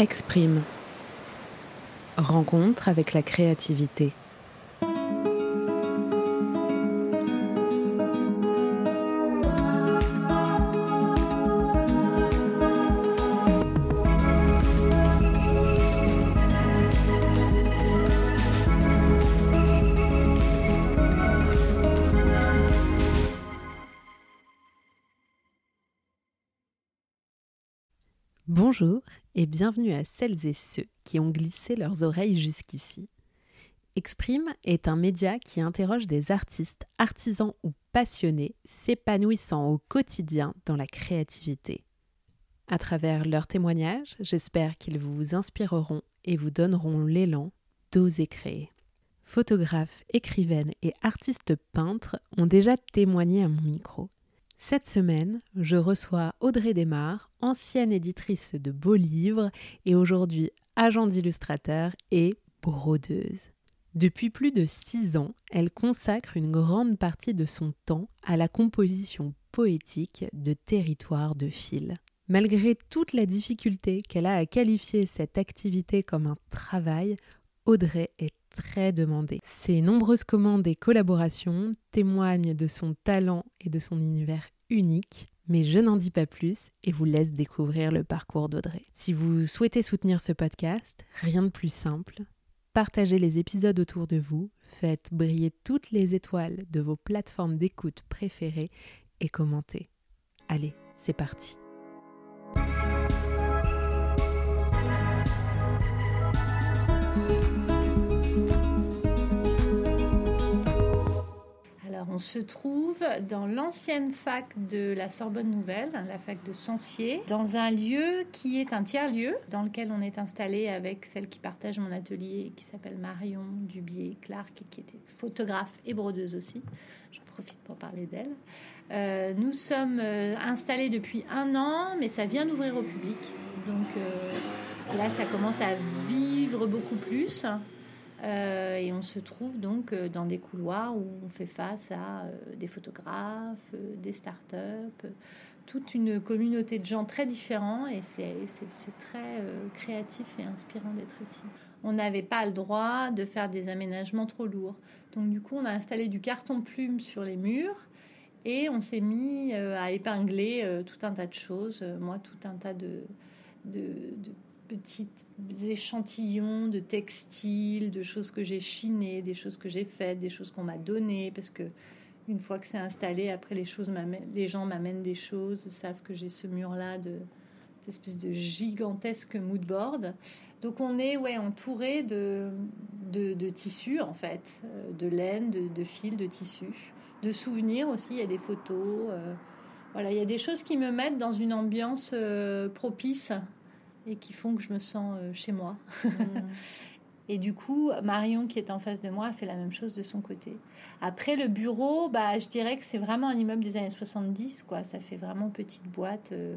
Exprime. Rencontre avec la créativité. Bienvenue à celles et ceux qui ont glissé leurs oreilles jusqu'ici. Exprime est un média qui interroge des artistes, artisans ou passionnés s'épanouissant au quotidien dans la créativité. À travers leurs témoignages, j'espère qu'ils vous inspireront et vous donneront l'élan d'oser créer. Photographes, écrivaines et artistes peintres ont déjà témoigné à mon micro. Cette semaine, je reçois Audrey Desmar, ancienne éditrice de beaux livres et aujourd'hui agent d'illustrateur et brodeuse. Depuis plus de six ans, elle consacre une grande partie de son temps à la composition poétique de territoires de fil. Malgré toute la difficulté qu'elle a à qualifier cette activité comme un travail, Audrey est très demandée. Ses nombreuses commandes et collaborations témoignent de son talent et de son univers unique. Mais je n'en dis pas plus et vous laisse découvrir le parcours d'Audrey. Si vous souhaitez soutenir ce podcast, rien de plus simple. Partagez les épisodes autour de vous, faites briller toutes les étoiles de vos plateformes d'écoute préférées et commentez. Allez, c'est parti. On se trouve dans l'ancienne fac de la Sorbonne Nouvelle, la fac de Sancier, dans un lieu qui est un tiers-lieu dans lequel on est installé avec celle qui partage mon atelier, qui s'appelle Marion Dubier-Clark, qui était photographe et brodeuse aussi. J'en profite pour parler d'elle. Euh, nous sommes euh, installés depuis un an, mais ça vient d'ouvrir au public. Donc euh, là, ça commence à vivre beaucoup plus. Euh, et on se trouve donc euh, dans des couloirs où on fait face à euh, des photographes, des start-up, toute une communauté de gens très différents et c'est très créatif et inspirant d'être ici. On n'avait pas le droit de faire des aménagements trop lourds. Donc du coup, on a installé du carton plume sur les murs et on s'est mis à épingler tout un tas de choses. Moi, tout un tas de, petits échantillons de textiles, de choses que j'ai chinées, des choses que j'ai faites, des choses qu'on m'a données, parce que une fois que c'est installé, après les choses les gens m'amènent des choses, savent que j'ai ce mur-là de cette espèce de gigantesque moodboard. Donc on est ouais entouré de, de, tissus en fait, euh, de laine, de, de fils, de tissus, de souvenirs aussi. Il y a des photos. Euh, voilà, il y a des choses qui me mettent dans une ambiance euh, propice et qui font que je me sens euh, chez moi. Mm. et du coup, Marion, qui est en face de moi, a fait la même chose de son côté. Après, le bureau, bah, je dirais que c'est vraiment un immeuble des années 70, quoi. Ça fait vraiment petite boîte. Euh,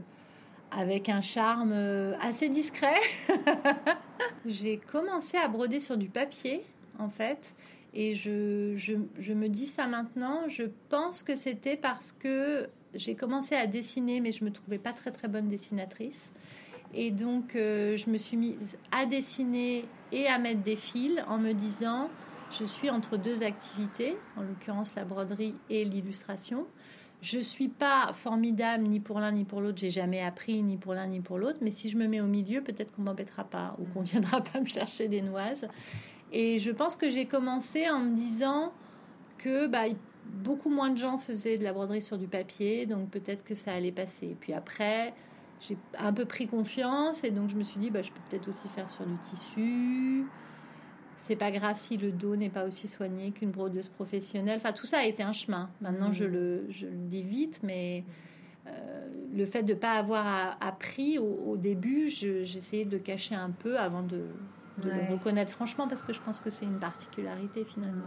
avec un charme euh, assez discret. J'ai commencé à broder sur du papier, en fait, et je, je, je, me dis ça maintenant. Je pense que c'était parce que j'ai commencé à dessiner, mais je me trouvais pas très très bonne dessinatrice. Et donc, euh, je me suis mise à dessiner et à mettre des fils en me disant, je suis entre deux activités, en l'occurrence la broderie et l'illustration. Je suis pas formidable ni pour l'un ni pour l'autre. J'ai jamais appris ni pour l'un ni pour l'autre. Mais si je me mets au milieu, peut-être qu'on m'embêtera pas ou qu'on viendra pas me chercher des noises. Et je pense que j'ai commencé en me disant que bah, beaucoup moins de gens faisaient de la broderie sur du papier, donc peut-être que ça allait passer. Puis après, j'ai un peu pris confiance et donc je me suis dit, bah, je peux peut-être aussi faire sur du tissu. C'est pas grave si le dos n'est pas aussi soigné qu'une brodeuse professionnelle. Enfin, tout ça a été un chemin. Maintenant, je, mmh. le, je, le, dis vite, mais euh, le fait de ne pas avoir appris au, début, j'essayais de cacher un peu avant de, de le reconnaître franchement parce que je pense que c'est une particularité finalement.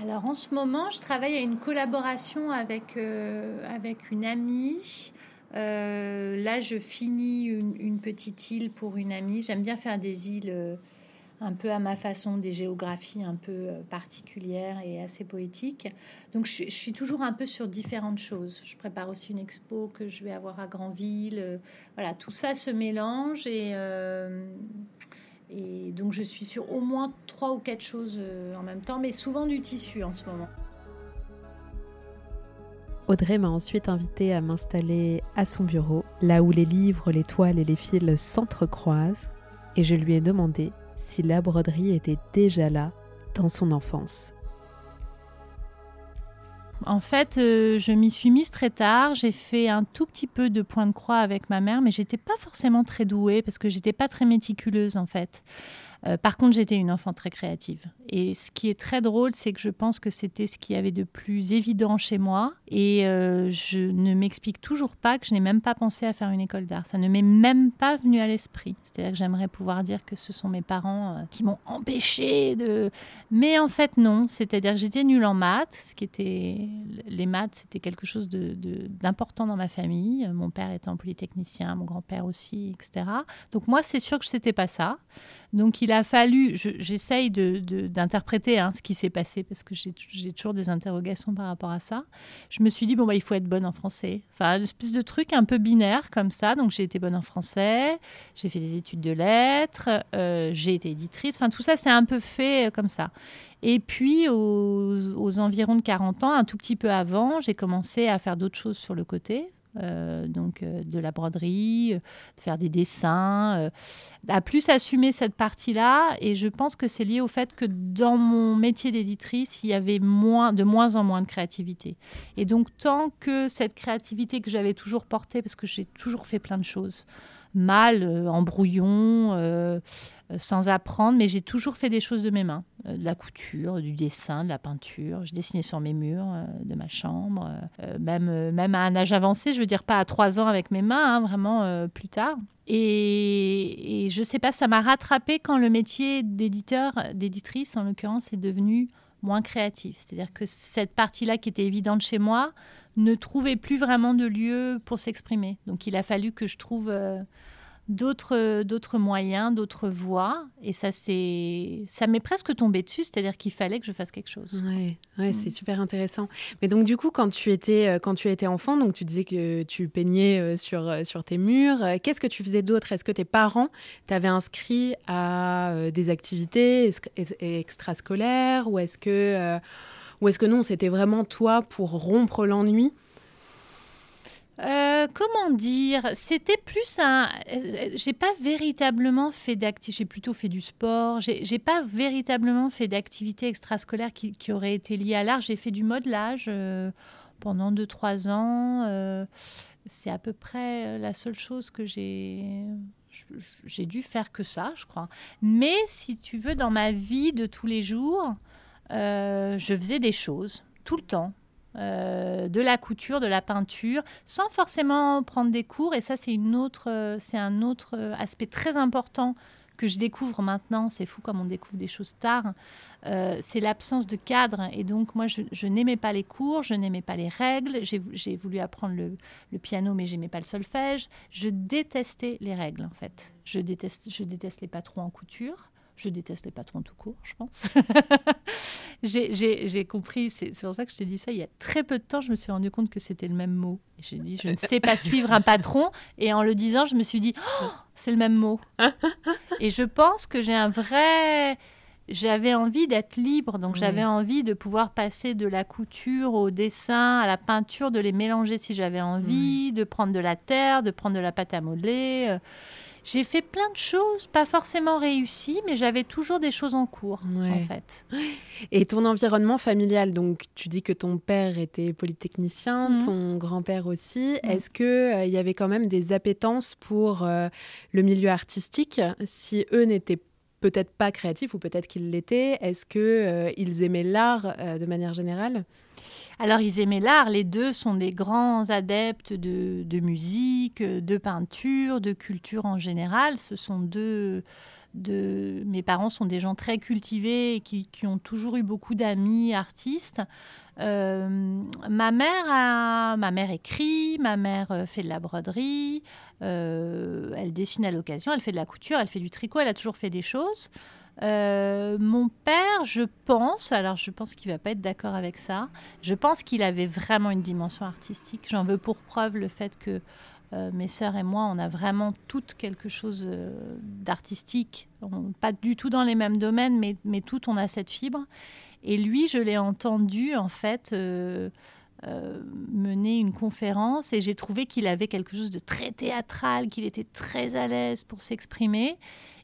Alors en ce moment, je travaille à une collaboration avec, euh, avec une amie euh, là, je finis une, petite île pour une amie. J'aime bien faire des îles euh, un peu à ma façon, des géographies un peu particulières et assez poétiques. Donc je, suis toujours un peu sur différentes choses. Je prépare aussi une expo que je vais avoir à Granville. Voilà, tout ça se mélange et donc je suis sur au moins trois ou quatre choses en même temps, mais souvent du tissu en ce moment. Audrey m'a ensuite invité à m'installer à son bureau, là où les livres, les toiles et les fils s'entrecroisent, et je lui ai demandé si la broderie était déjà là dans son enfance. En fait, euh, je m'y suis mise très tard. J'ai fait un tout petit peu de point de croix avec ma mère, mais j'étais pas forcément très douée parce que j'étais pas très méticuleuse en fait. Euh, par contre, j'étais une enfant très créative. Et ce qui est très drôle, c'est que je pense que c'était ce qui avait de plus évident chez moi. Et euh, je ne m'explique toujours pas que je n'ai même pas pensé à faire une école d'art. Ça ne m'est même pas venu à l'esprit. C'est-à-dire que j'aimerais pouvoir dire que ce sont mes parents euh, qui m'ont empêché de. Mais en fait, non. C'est-à-dire que j'étais nulle en maths, ce qui était. Les maths, c'était quelque chose d'important de, dans ma famille. Mon père étant polytechnicien, mon grand-père aussi, etc. Donc moi, c'est sûr que ce n'était pas ça. Donc il a fallu, j'essaye d'interpréter hein, ce qui s'est passé parce que j'ai toujours des interrogations par rapport à ça. Je me suis dit, bon, bah, il faut être bonne en français. Enfin, une espèce de truc un peu binaire comme ça. Donc j'ai été bonne en français, j'ai fait des études de lettres, euh, j'ai été éditrice. Enfin, tout ça, c'est un peu fait euh, comme ça. Et puis, aux, environs de 40 ans, un tout petit peu avant, j'ai commencé à faire d'autres choses sur le côté. Euh, donc euh, de la broderie, euh, de faire des dessins, à plus assumer cette partie-là. Et je pense que c'est lié au fait que dans mon métier d'éditrice, il y avait moins, de moins en moins de créativité. Et donc tant que cette créativité que j'avais toujours portée, parce que j'ai toujours fait plein de choses, mal, en brouillon, euh, sans apprendre, mais j'ai toujours fait des choses de mes mains, euh, de la couture, du dessin, de la peinture. Je dessinais sur mes murs euh, de ma chambre, même, même à un âge avancé, je veux dire pas à trois ans avec mes mains, hein, vraiment plus tard. Et, et je sais pas, ça m'a rattrapé quand le métier d'éditeur, d'éditrice en l'occurrence, est devenu moins créatif. C'est-à-dire que cette partie-là qui était évidente chez moi ne trouvait plus vraiment de lieu pour s'exprimer. Donc il a fallu que je trouve d'autres d'autres moyens, d'autres voies. Et ça, c'est ça m'est presque tombé dessus, c'est-à-dire qu'il fallait que je fasse quelque chose. Ouais, ouais mm. c'est super intéressant. Mais donc du coup, quand tu étais euh, quand tu étais enfant, donc tu disais que tu peignais euh, sur euh, sur tes murs. Qu'est-ce que tu faisais d'autre? Est-ce que tes parents t'avaient inscrit à des activités extrascolaires? Ou est-ce que ou est-ce que non, c'était vraiment toi pour rompre l'ennui? Euh, comment dire C'était plus un. J'ai pas véritablement fait d'activité. J'ai plutôt fait du sport. J'ai pas véritablement fait d'activité extrascolaire qui, qui aurait été liée à l'art. J'ai fait du modelage euh, pendant 2-3 ans. Euh, c'est à peu près la seule chose que j'ai. J'ai dû faire que ça, je crois. Mais si tu veux, dans ma vie de tous les jours, je faisais des choses tout le temps euh, de la couture, de la peinture, sans forcément prendre des cours. Et ça, c'est une autre, euh, c'est un autre euh, aspect très important que je découvre maintenant. C'est fou comme on découvre des choses tard. c'est l'absence de cadre. Et donc, moi, je, n'aimais pas les cours, je n'aimais pas les règles. J'ai voulu apprendre le, le piano, mais j'aimais pas le solfège. Je détestais les règles, en fait. Je déteste, je déteste les patrons en couture. Je déteste les patrons tout court, je pense. j'ai compris, c'est pour ça que je t'ai dit ça, il y a très peu de temps, je me suis rendu compte que c'était le même mot. J'ai dit, je ne sais pas suivre un patron, et en le disant, je me suis dit, oh, c'est le même mot. et je pense que j'ai un vrai... J'avais envie d'être libre, donc j'avais envie de pouvoir passer de la couture au dessin, à la peinture, de les mélanger si j'avais envie, de prendre de la terre, de prendre de la pâte à modeler. J'ai fait plein de choses, pas forcément réussies, mais j'avais toujours des choses en cours, en fait. Et ton environnement familial, donc tu dis que ton père était polytechnicien, mhm. ton grand-père aussi. Mhm. Est-ce qu'il euh, il y avait quand même des appétences pour euh, le milieu artistique? Si eux n'étaient peut-être pas créatifs ou peut-être qu'ils l'étaient, est-ce qu'ils euh, ils aimaient l'art de manière générale? Alors ils aimaient l'art, les deux sont des grands adeptes de, musique, de peinture, de culture en général. Ce sont deux... De... Mes parents sont des gens très cultivés et qui, ont toujours eu beaucoup d'amis artistes. Euh, ma mère a... ma mère écrit, ma mère euh, fait de la broderie, euh, elle dessine à l'occasion, elle fait de la couture, elle fait du tricot, elle a toujours fait des choses. Euh, mon père, je pense, alors je pense qu'il va pas être d'accord avec ça, je pense qu'il avait vraiment une dimension artistique. J'en veux pour preuve le fait que euh, mes sœurs et moi, on a vraiment toutes quelque chose euh, d'artistique. Pas du tout dans les mêmes domaines, mais, mais toutes, on a cette fibre. Et lui, je l'ai entendu, en fait, mener une conférence et j'ai trouvé qu'il avait quelque chose de très théâtral, qu'il était très à l'aise pour s'exprimer.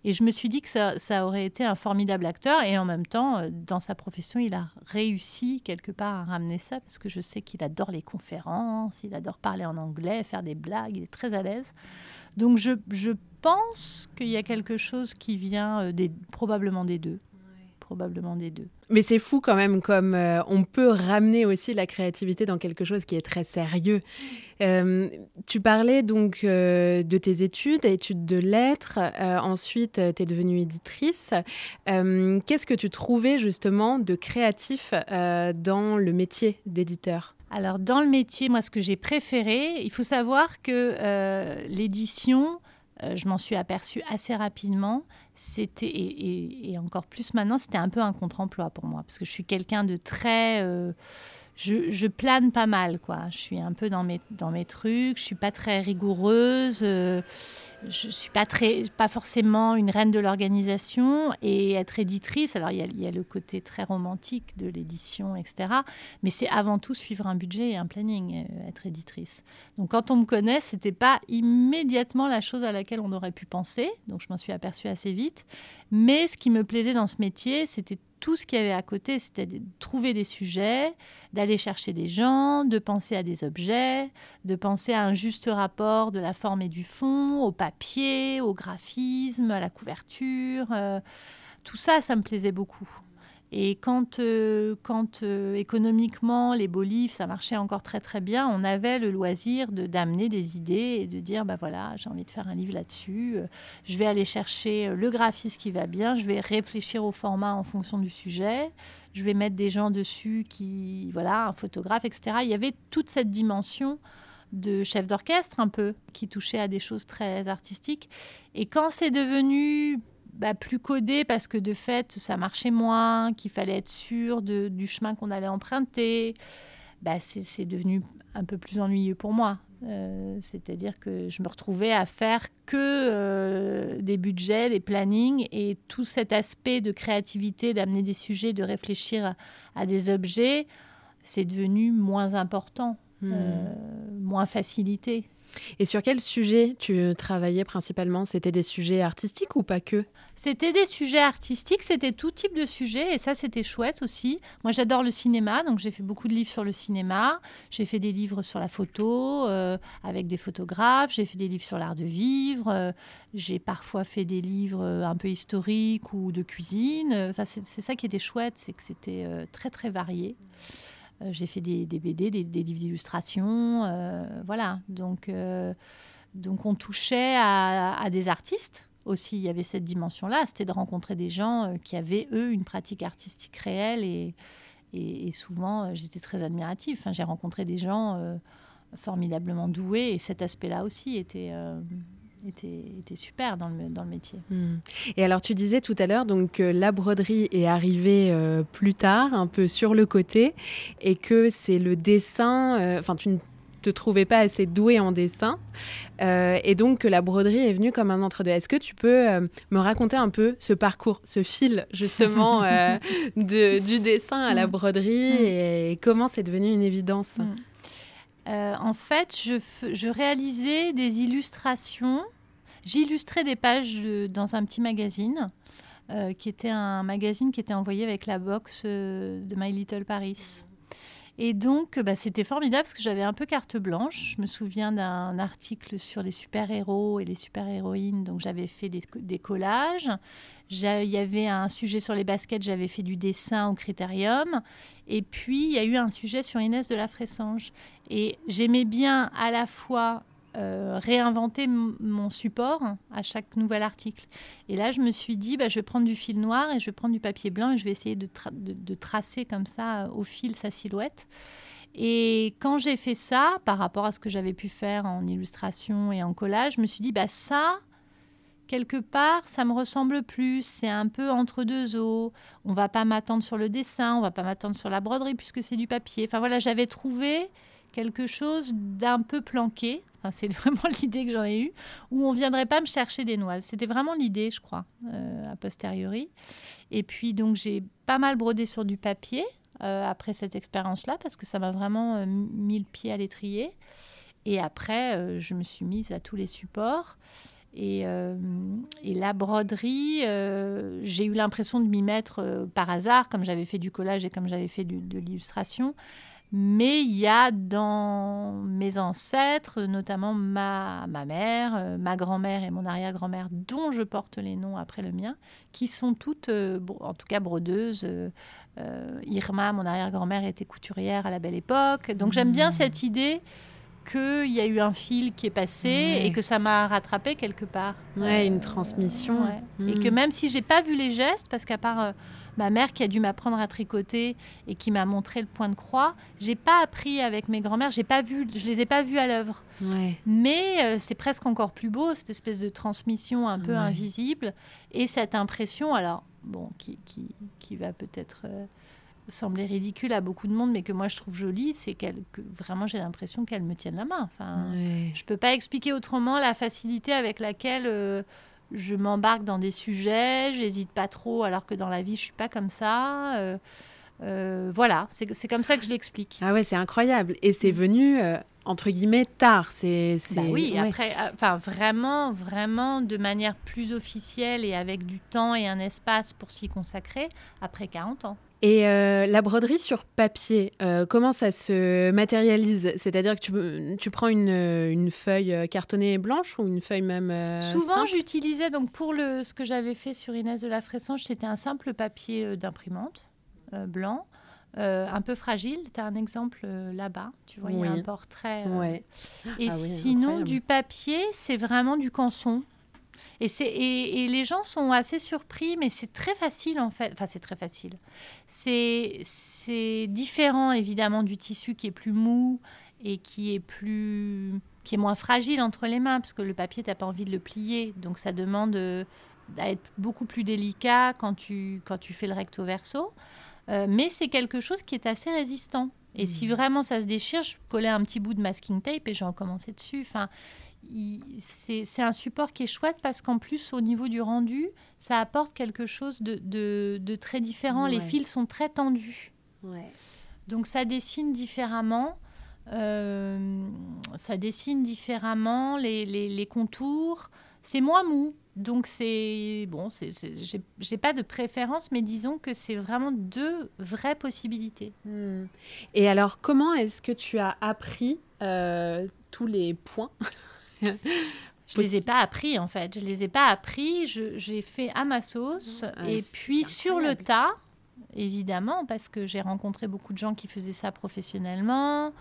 Et je me suis dit que ça, aurait été un formidable acteur. Et en même temps, euh, dans sa profession, il a réussi quelque part à ramener ça parce que je sais qu'il adore les conférences, il adore parler en anglais, faire des blagues, il est très à l'aise. Donc je, je pense qu'il y a quelque chose qui vient euh, des, probablement des deux probablement des deux. Mais c'est fou quand même comme euh, on peut ramener aussi la créativité dans quelque chose qui est très sérieux. Euh, tu parlais donc euh, de tes études, études de lettres. ensuite, tu es devenue éditrice. Qu'est-ce que tu trouvais justement de créatif dans le métier d'éditeur? Alors dans le métier, moi ce que j'ai préféré, il faut savoir que l'édition, euh, je m'en suis aperçue assez rapidement. C'était et, encore plus maintenant, c'était un peu un contre-emploi pour moi parce que je suis quelqu'un de très euh, je, plane pas mal, quoi. Je suis un peu dans mes, dans mes trucs, je suis pas très rigoureuse, euh, je suis pas, très, pas forcément une reine de l'organisation. Et être éditrice, alors il y, a, le côté très romantique de l'édition, etc. Mais c'est avant tout suivre un budget et un planning, euh, être éditrice. Donc quand on me connaît, c'était pas immédiatement la chose à laquelle on aurait pu penser. Donc je m'en suis aperçue assez vite. Mais ce qui me plaisait dans ce métier, c'était tout ce qu'il y avait à côté, c'était trouver des sujets, d'aller chercher des gens, de penser à des objets, de penser à un juste rapport de la forme et du fond, au au graphisme, à la couverture. Euh, tout ça, ça me plaisait beaucoup. Et quand, euh, quand euh, économiquement, les beaux livres, ça marchait encore très très bien, on avait le loisir de d'amener des idées et de dire, bah voilà, j'ai envie de faire un livre là-dessus, je vais aller chercher le graphisme qui va bien, je vais réfléchir au format en fonction du sujet, je vais mettre des gens dessus qui, voilà, un photographe, etc. Il y avait toute cette dimension de chef d'orchestre un peu, qui touchait à des choses très artistiques. Et quand c'est devenu bah, plus codé parce que de fait, ça marchait moins, qu'il fallait être sûr du chemin qu'on allait emprunter. Bah, c'est devenu un peu plus ennuyeux pour moi. Euh, c'est-à-dire que je me retrouvais à faire que euh, des budgets, des plannings et tout cet aspect de créativité, d'amener des sujets, de réfléchir à, des objets, c'est devenu moins important, hmm. euh, moins facilité. Et sur quel sujet tu travaillais principalement? C'était des sujets artistiques ou pas que? C'était des sujets artistiques, c'était tout type de sujets et ça c'était chouette aussi. Moi j'adore le cinéma, donc j'ai fait beaucoup de livres sur le cinéma. J'ai fait des livres sur la photo euh, avec des photographes, j'ai fait des livres sur l'art de vivre, euh, j'ai parfois fait des livres un peu historiques ou de cuisine. Enfin, c'est ça qui était chouette, c'est que c'était très très varié. Euh, j'ai fait des, BD, des, livres d'illustration, euh, voilà. Donc, euh, donc on touchait à, des artistes aussi. Il y avait cette dimension-là, c'était de rencontrer des gens qui avaient eux une pratique artistique réelle et, et, souvent j'étais très admirative. Enfin, j'ai rencontré des gens formidablement doués et cet aspect-là aussi était était, super dans le, dans le métier. Hmm. Et alors tu disais tout à l'heure donc que la broderie est arrivée euh, plus tard, un peu sur le côté, et que c'est le dessin, euh, enfin tu ne te trouvais pas assez doué en dessin, euh, et donc que la broderie est venue comme un entre-deux. Est-ce que tu peux me raconter un peu ce parcours, ce fil justement de, du dessin à la hmm. broderie, hmm. et comment c'est devenu une évidence? Euh, en fait, je, réalisais des illustrations. J'illustrais des pages dans un petit magazine, euh, qui était un magazine qui était envoyé avec la box euh, de My Little Paris. Et donc, bah, c'était formidable parce que j'avais un peu carte blanche. Je me souviens d'un article sur les super-héros et les super-héroïnes. Donc, j'avais fait des, collages. Il y avait un sujet sur les baskets, j'avais fait du dessin au critérium. Et puis, il y a eu un sujet sur Inès de la Fressange. Et j'aimais bien à la fois euh, réinventer mon support à chaque nouvel article. Et là, je me suis dit, bah, je vais prendre du fil noir et je vais prendre du papier blanc et je vais essayer de, tracer comme ça au fil sa silhouette. Et quand j'ai fait ça, par rapport à ce que j'avais pu faire en illustration et en collage, je me suis dit, bah, ça, quelque part, ça me ressemble plus. C'est un peu entre deux eaux. On va pas m'attendre sur le dessin, on va pas m'attendre sur la broderie puisque c'est du papier. Enfin voilà, j'avais trouvé quelque chose d'un peu planqué. c'est vraiment l'idée que j'en ai eue, où on viendrait pas me chercher des noises. C'était vraiment l'idée, je crois, euh, a posteriori. Et puis donc j'ai pas mal brodé sur du papier euh, après cette expérience-là parce que ça m'a vraiment euh, mis le pied à l'étrier. Et après, je me suis mise à tous les supports. Et, la broderie, j'ai eu l'impression de m'y mettre par hasard, comme j'avais fait du collage et comme j'avais fait de l'illustration. Mais il y a dans mes ancêtres, notamment ma, ma mère, euh, ma grand-mère et mon arrière-grand-mère, dont je porte les noms après le mien, qui sont toutes, euh, en tout cas, brodeuses. Euh, Irma, mon arrière-grand-mère, était couturière à la belle époque. Donc j'aime bien mmh. cette idée qu'il y a eu un fil qui est passé et que ça m'a rattrapé quelque part. Ouais, une transmission. Et mmh. que même si j'ai pas vu les gestes, parce qu'à part ma mère qui a dû m'apprendre à tricoter et qui m'a montré le point de croix. J'ai pas appris avec mes grands-mères, j'ai pas vu, je les ai pas vues à l'œuvre. Mais euh, c'est presque encore plus beau cette espèce de transmission un peu invisible et cette impression, alors bon, qui, qui, va peut-être euh, sembler ridicule à beaucoup de monde, mais que moi je trouve jolie, c'est que vraiment j'ai l'impression qu'elle me tienne la main. Enfin, je peux pas expliquer autrement la facilité avec laquelle euh, je m'embarque dans des sujets, j'hésite pas trop, alors que dans la vie, je suis pas comme ça. Euh, euh, voilà, c'est comme ça que je l'explique. Ah ouais, c'est incroyable. Et c'est mm. venu, entre guillemets, tard. C'est bah oui, après, enfin, vraiment, vraiment de manière plus officielle et avec du temps et un espace pour s'y consacrer, après 40 ans. Et euh, la broderie sur papier, euh, comment ça se matérialise? C'est-à-dire que tu, tu prends une, une, feuille cartonnée blanche ou une feuille même euh, Souvent, j'utilisais, donc pour le, ce que j'avais fait sur Inès de la Fressange, c'était un simple papier d'imprimante blanc. un peu fragile. Tu as un exemple là-bas. Tu vois, il y a un portrait. Ouais. Et ah sinon, du papier, c'est vraiment du canson. Et, et, et, les gens sont assez surpris, mais c'est très facile en fait. Enfin, c'est très facile. C'est différent évidemment du tissu qui est plus mou et qui est plus qui est moins fragile entre les mains parce que le papier t'as pas envie de le plier donc ça demande euh, d'être beaucoup plus délicat quand tu quand tu fais le recto verso euh, mais c'est quelque chose qui est assez résistant et si mmh. vraiment ça se déchire je collais un petit bout de masking tape et j'en commençais dessus enfin c'est un support qui est chouette parce qu'en plus, au niveau du rendu, ça apporte quelque chose de, très différent. Les fils sont très tendus. Donc ça dessine différemment. Euh, ça dessine différemment les, contours. C'est moins mou. Donc c'est bon, j'ai pas de préférence, mais disons que c'est vraiment deux vraies possibilités. Hmm. Et alors, comment est-ce que tu as appris euh, tous les points? Je les ai pas appris en fait. Je les ai pas appris. J'ai fait à ma sauce ah, et puis sur le tas, évidemment, parce que j'ai rencontré beaucoup de gens qui faisaient ça professionnellement.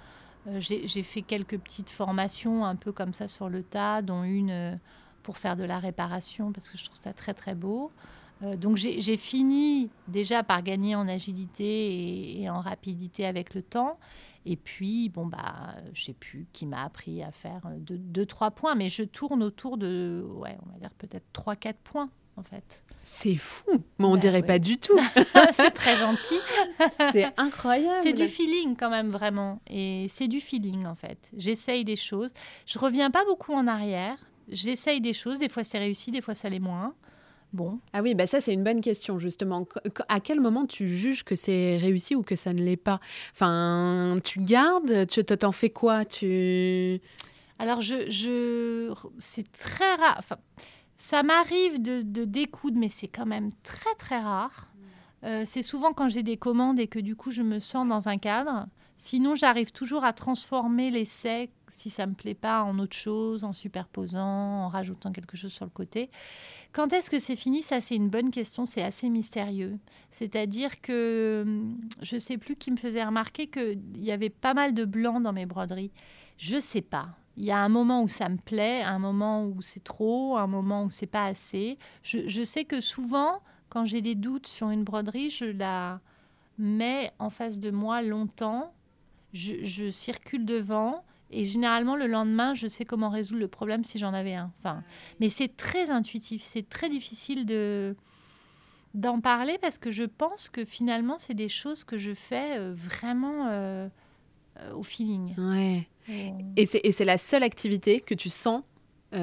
Euh, j'ai fait quelques petites formations un peu comme ça sur le tas, dont une euh, pour faire de la réparation parce que je trouve ça très très beau. Euh, donc j'ai fini déjà par gagner en agilité et, en rapidité avec le temps. Et puis, bon, bah, je sais plus qui m'a appris à faire deux, deux, trois points, mais je tourne autour de, ouais, on va dire peut-être trois, quatre points, en fait. C'est fou, mais on bah dirait pas du tout. c'est très gentil. c'est incroyable. C'est du feeling quand même, vraiment. Et c'est du feeling, en fait. J'essaye des choses. Je reviens pas beaucoup en arrière. J'essaye des choses. Des fois, c'est réussi, des fois, ça l'est moins. Bon. Ah oui, bah ça c'est une bonne question justement. À quel moment tu juges que c'est réussi ou que ça ne l'est pas? Enfin, tu gardes, tu t'en fais quoi? Tu Alors je, je... c'est très rare. Enfin, ça m'arrive de, de, découdre, mais c'est quand même très très rare. Euh, c'est souvent quand j'ai des commandes et que du coup je me sens dans un cadre. Sinon, j'arrive toujours à transformer l'essai, si ça me plaît pas, en autre chose, en superposant, en rajoutant quelque chose sur le côté. Quand est-ce que c'est fini? Ça, c'est une bonne question. C'est assez mystérieux. C'est-à-dire que hum, je sais plus qui me faisait remarquer qu'il y avait pas mal de blanc dans mes broderies. Je sais pas. Il y a un moment où ça me plaît, un moment où c'est trop, un moment où c'est pas assez. Je sais que souvent, quand j'ai des doutes sur une broderie, je la mets en face de moi longtemps je, circule devant, Et généralement, le lendemain, je sais comment résoudre le problème si j'en avais un. Enfin, mais c'est très intuitif, c'est très difficile de d'en parler parce que je pense que finalement, c'est des choses que je fais euh, vraiment euh, euh, au feeling. Ouais. Et c'est la seule activité que tu sens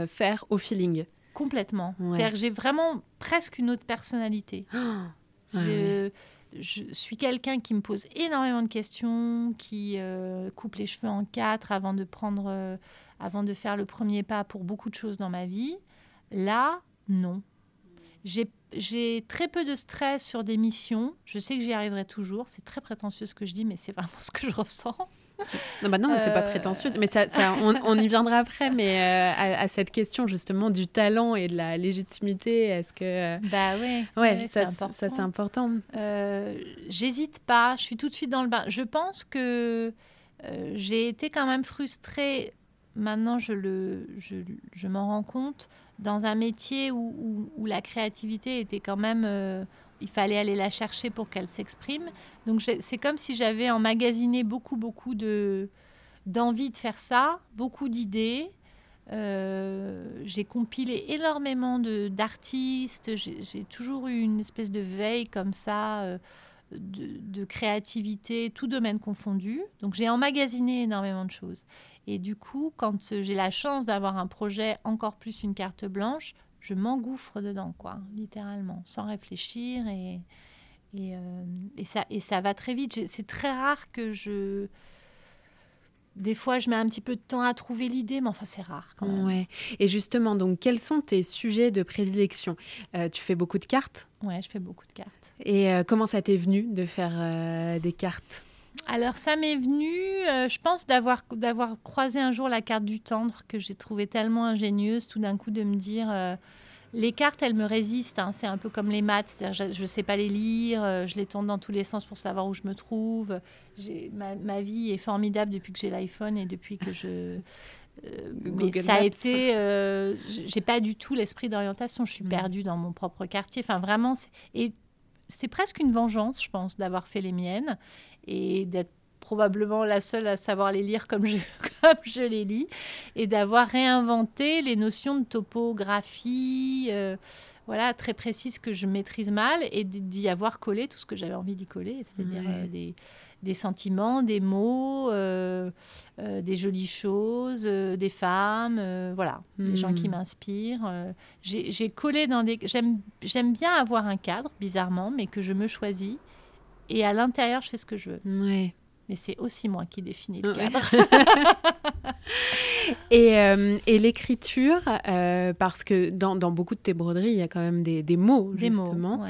faire au feeling. Complètement. C'est-à-dire que j'ai vraiment presque une autre personnalité. je, je, suis quelqu'un qui me pose énormément de questions, qui coupe les cheveux en quatre avant de prendre, avant de faire le premier pas pour beaucoup de choses dans ma vie. Là, non. J'ai très peu de stress sur des missions. Je sais que j'y arriverai toujours. C'est très prétentieux ce que je dis, mais c'est vraiment ce que je ressens. Non, bah non, c'est pas euh, prétentieux. Mais ça, on, y viendra après. Mais euh, à, cette question justement du talent et de la légitimité, est-ce que bah ouais, ouais, ça, ça c'est important. Euh, j'hésite pas. Je suis tout de suite dans le bain. Je pense que j'ai été quand même frustrée. Maintenant, je le, je, je m'en rends compte dans un métier où, la créativité était quand même... Euh, il fallait aller la chercher pour qu'elle s'exprime. Donc c'est comme si j'avais emmagasiné beaucoup, beaucoup de d'envie de faire ça, beaucoup d'idées. Euh, j'ai compilé énormément d'artistes. J'ai toujours eu une espèce de veille comme ça, euh, de, de, créativité, tout domaine confondu. Donc j'ai emmagasiné énormément de choses. Et du coup, quand j'ai la chance d'avoir un projet encore plus une carte blanche, je m'engouffre dedans, quoi, littéralement, sans réfléchir. Et, et, euh, et, ça, et ça va très vite. C'est très rare que je... Des fois, je mets un petit peu de temps à trouver l'idée, mais enfin, c'est rare quand même. Ouais. Et justement, donc, quels sont tes sujets de prédilection? Euh, Tu fais beaucoup de cartes? Ouais, je fais beaucoup de cartes. Et euh, comment ça t'est venu de faire des cartes? Alors ça m'est venu, euh, je pense, d'avoir, d'avoir croisé un jour la carte du tendre que j'ai trouvée tellement ingénieuse, tout d'un coup de me dire, euh, les cartes, elles me résistent, hein. c'est un peu comme les maths, je ne sais pas les lire, euh, je les tourne dans tous les sens pour savoir où je me trouve. Ma, ma, vie est formidable depuis que j'ai l'iPhone et depuis que je... mais ça a été, j'ai pas du tout l'esprit d'orientation. Je suis mm. perdue dans mon propre quartier. Enfin, vraiment, et c'est presque une vengeance, je pense, d'avoir fait les miennes et d'être probablement la seule à savoir les lire comme je, comme je les lis, et d'avoir réinventé les notions de topographie, euh, voilà, très précises que je maîtrise mal, et d'y avoir collé tout ce que j'avais envie d'y coller, c'est-à-dire euh, des, des, sentiments, des mots, euh, des jolies choses, des femmes, voilà, des gens qui hmm. m'inspirent. J'ai collé dans des... J'aime bien avoir un cadre, bizarrement, mais que je me choisis et à l'intérieur, je fais ce que je veux. Ouais. Mais c'est aussi moi qui définis le cadre. et, euh, et l'écriture, euh, parce que dans, dans, beaucoup de tes broderies, il y a quand même des, des mots, des justement.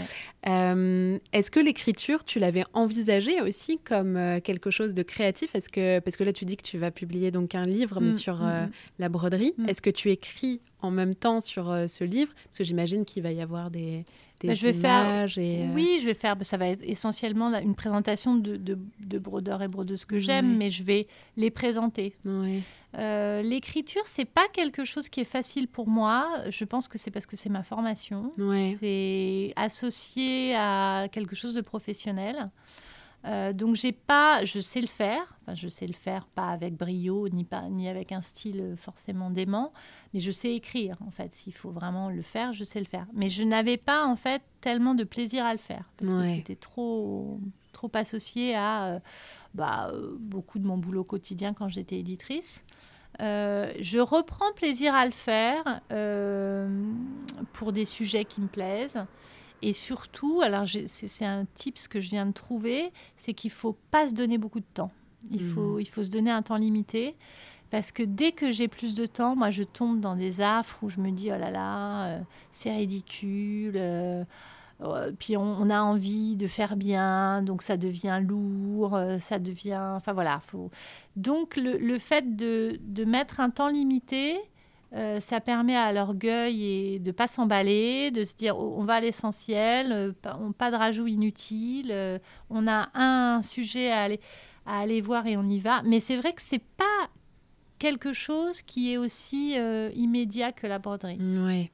Euh, Est-ce que l'écriture, tu l'avais envisagée aussi comme quelque chose de créatif? Est-ce que Parce que là, tu dis que tu vas publier donc un livre, mais mm, sur mm, mm. la broderie. Est-ce que tu écris en même temps sur ce livre? Parce que j'imagine qu'il va y avoir des bah, je vais faire, euh, Oui, je vais faire. Bah, ça va être essentiellement une présentation de, de, brodeurs et brodeuses que j'aime, mais je vais les présenter. Euh, l'écriture, c'est pas quelque chose qui est facile pour moi. Je pense que c'est parce que c'est ma formation. C'est associé à quelque chose de professionnel. Euh, donc j'ai pas, je sais le faire, enfin, je sais le faire pas avec brio ni pas ni avec un style forcément dément, mais je sais écrire en fait. S'il faut vraiment le faire, je sais le faire. Mais je n'avais pas en fait tellement de plaisir à le faire parce que c'était trop trop associé à euh, bah, beaucoup de mon boulot quotidien quand j'étais éditrice. Euh, je reprends plaisir à le faire pour des sujets qui me plaisent. Et surtout, alors c'est un tip que je viens de trouver, c'est qu'il faut pas se donner beaucoup de temps. Il, mmh. faut, il faut se donner un temps limité. Parce que dès que j'ai plus de temps, moi, je tombe dans des affres où je me dis, oh là là, euh, c'est ridicule. Euh, euh, puis on, a envie de faire bien, donc ça devient lourd, ça devient... Enfin voilà. Faut... Donc le, le fait de, de, mettre un temps limité, euh, ça permet à l'orgueil et de pas s'emballer, de se dire oh, on va à l'essentiel, euh, pas, de rajout inutile, euh, on a un sujet à aller, à aller voir et on y va. Mais c'est vrai que c'est pas quelque chose qui est aussi immédiat que la broderie. Oui.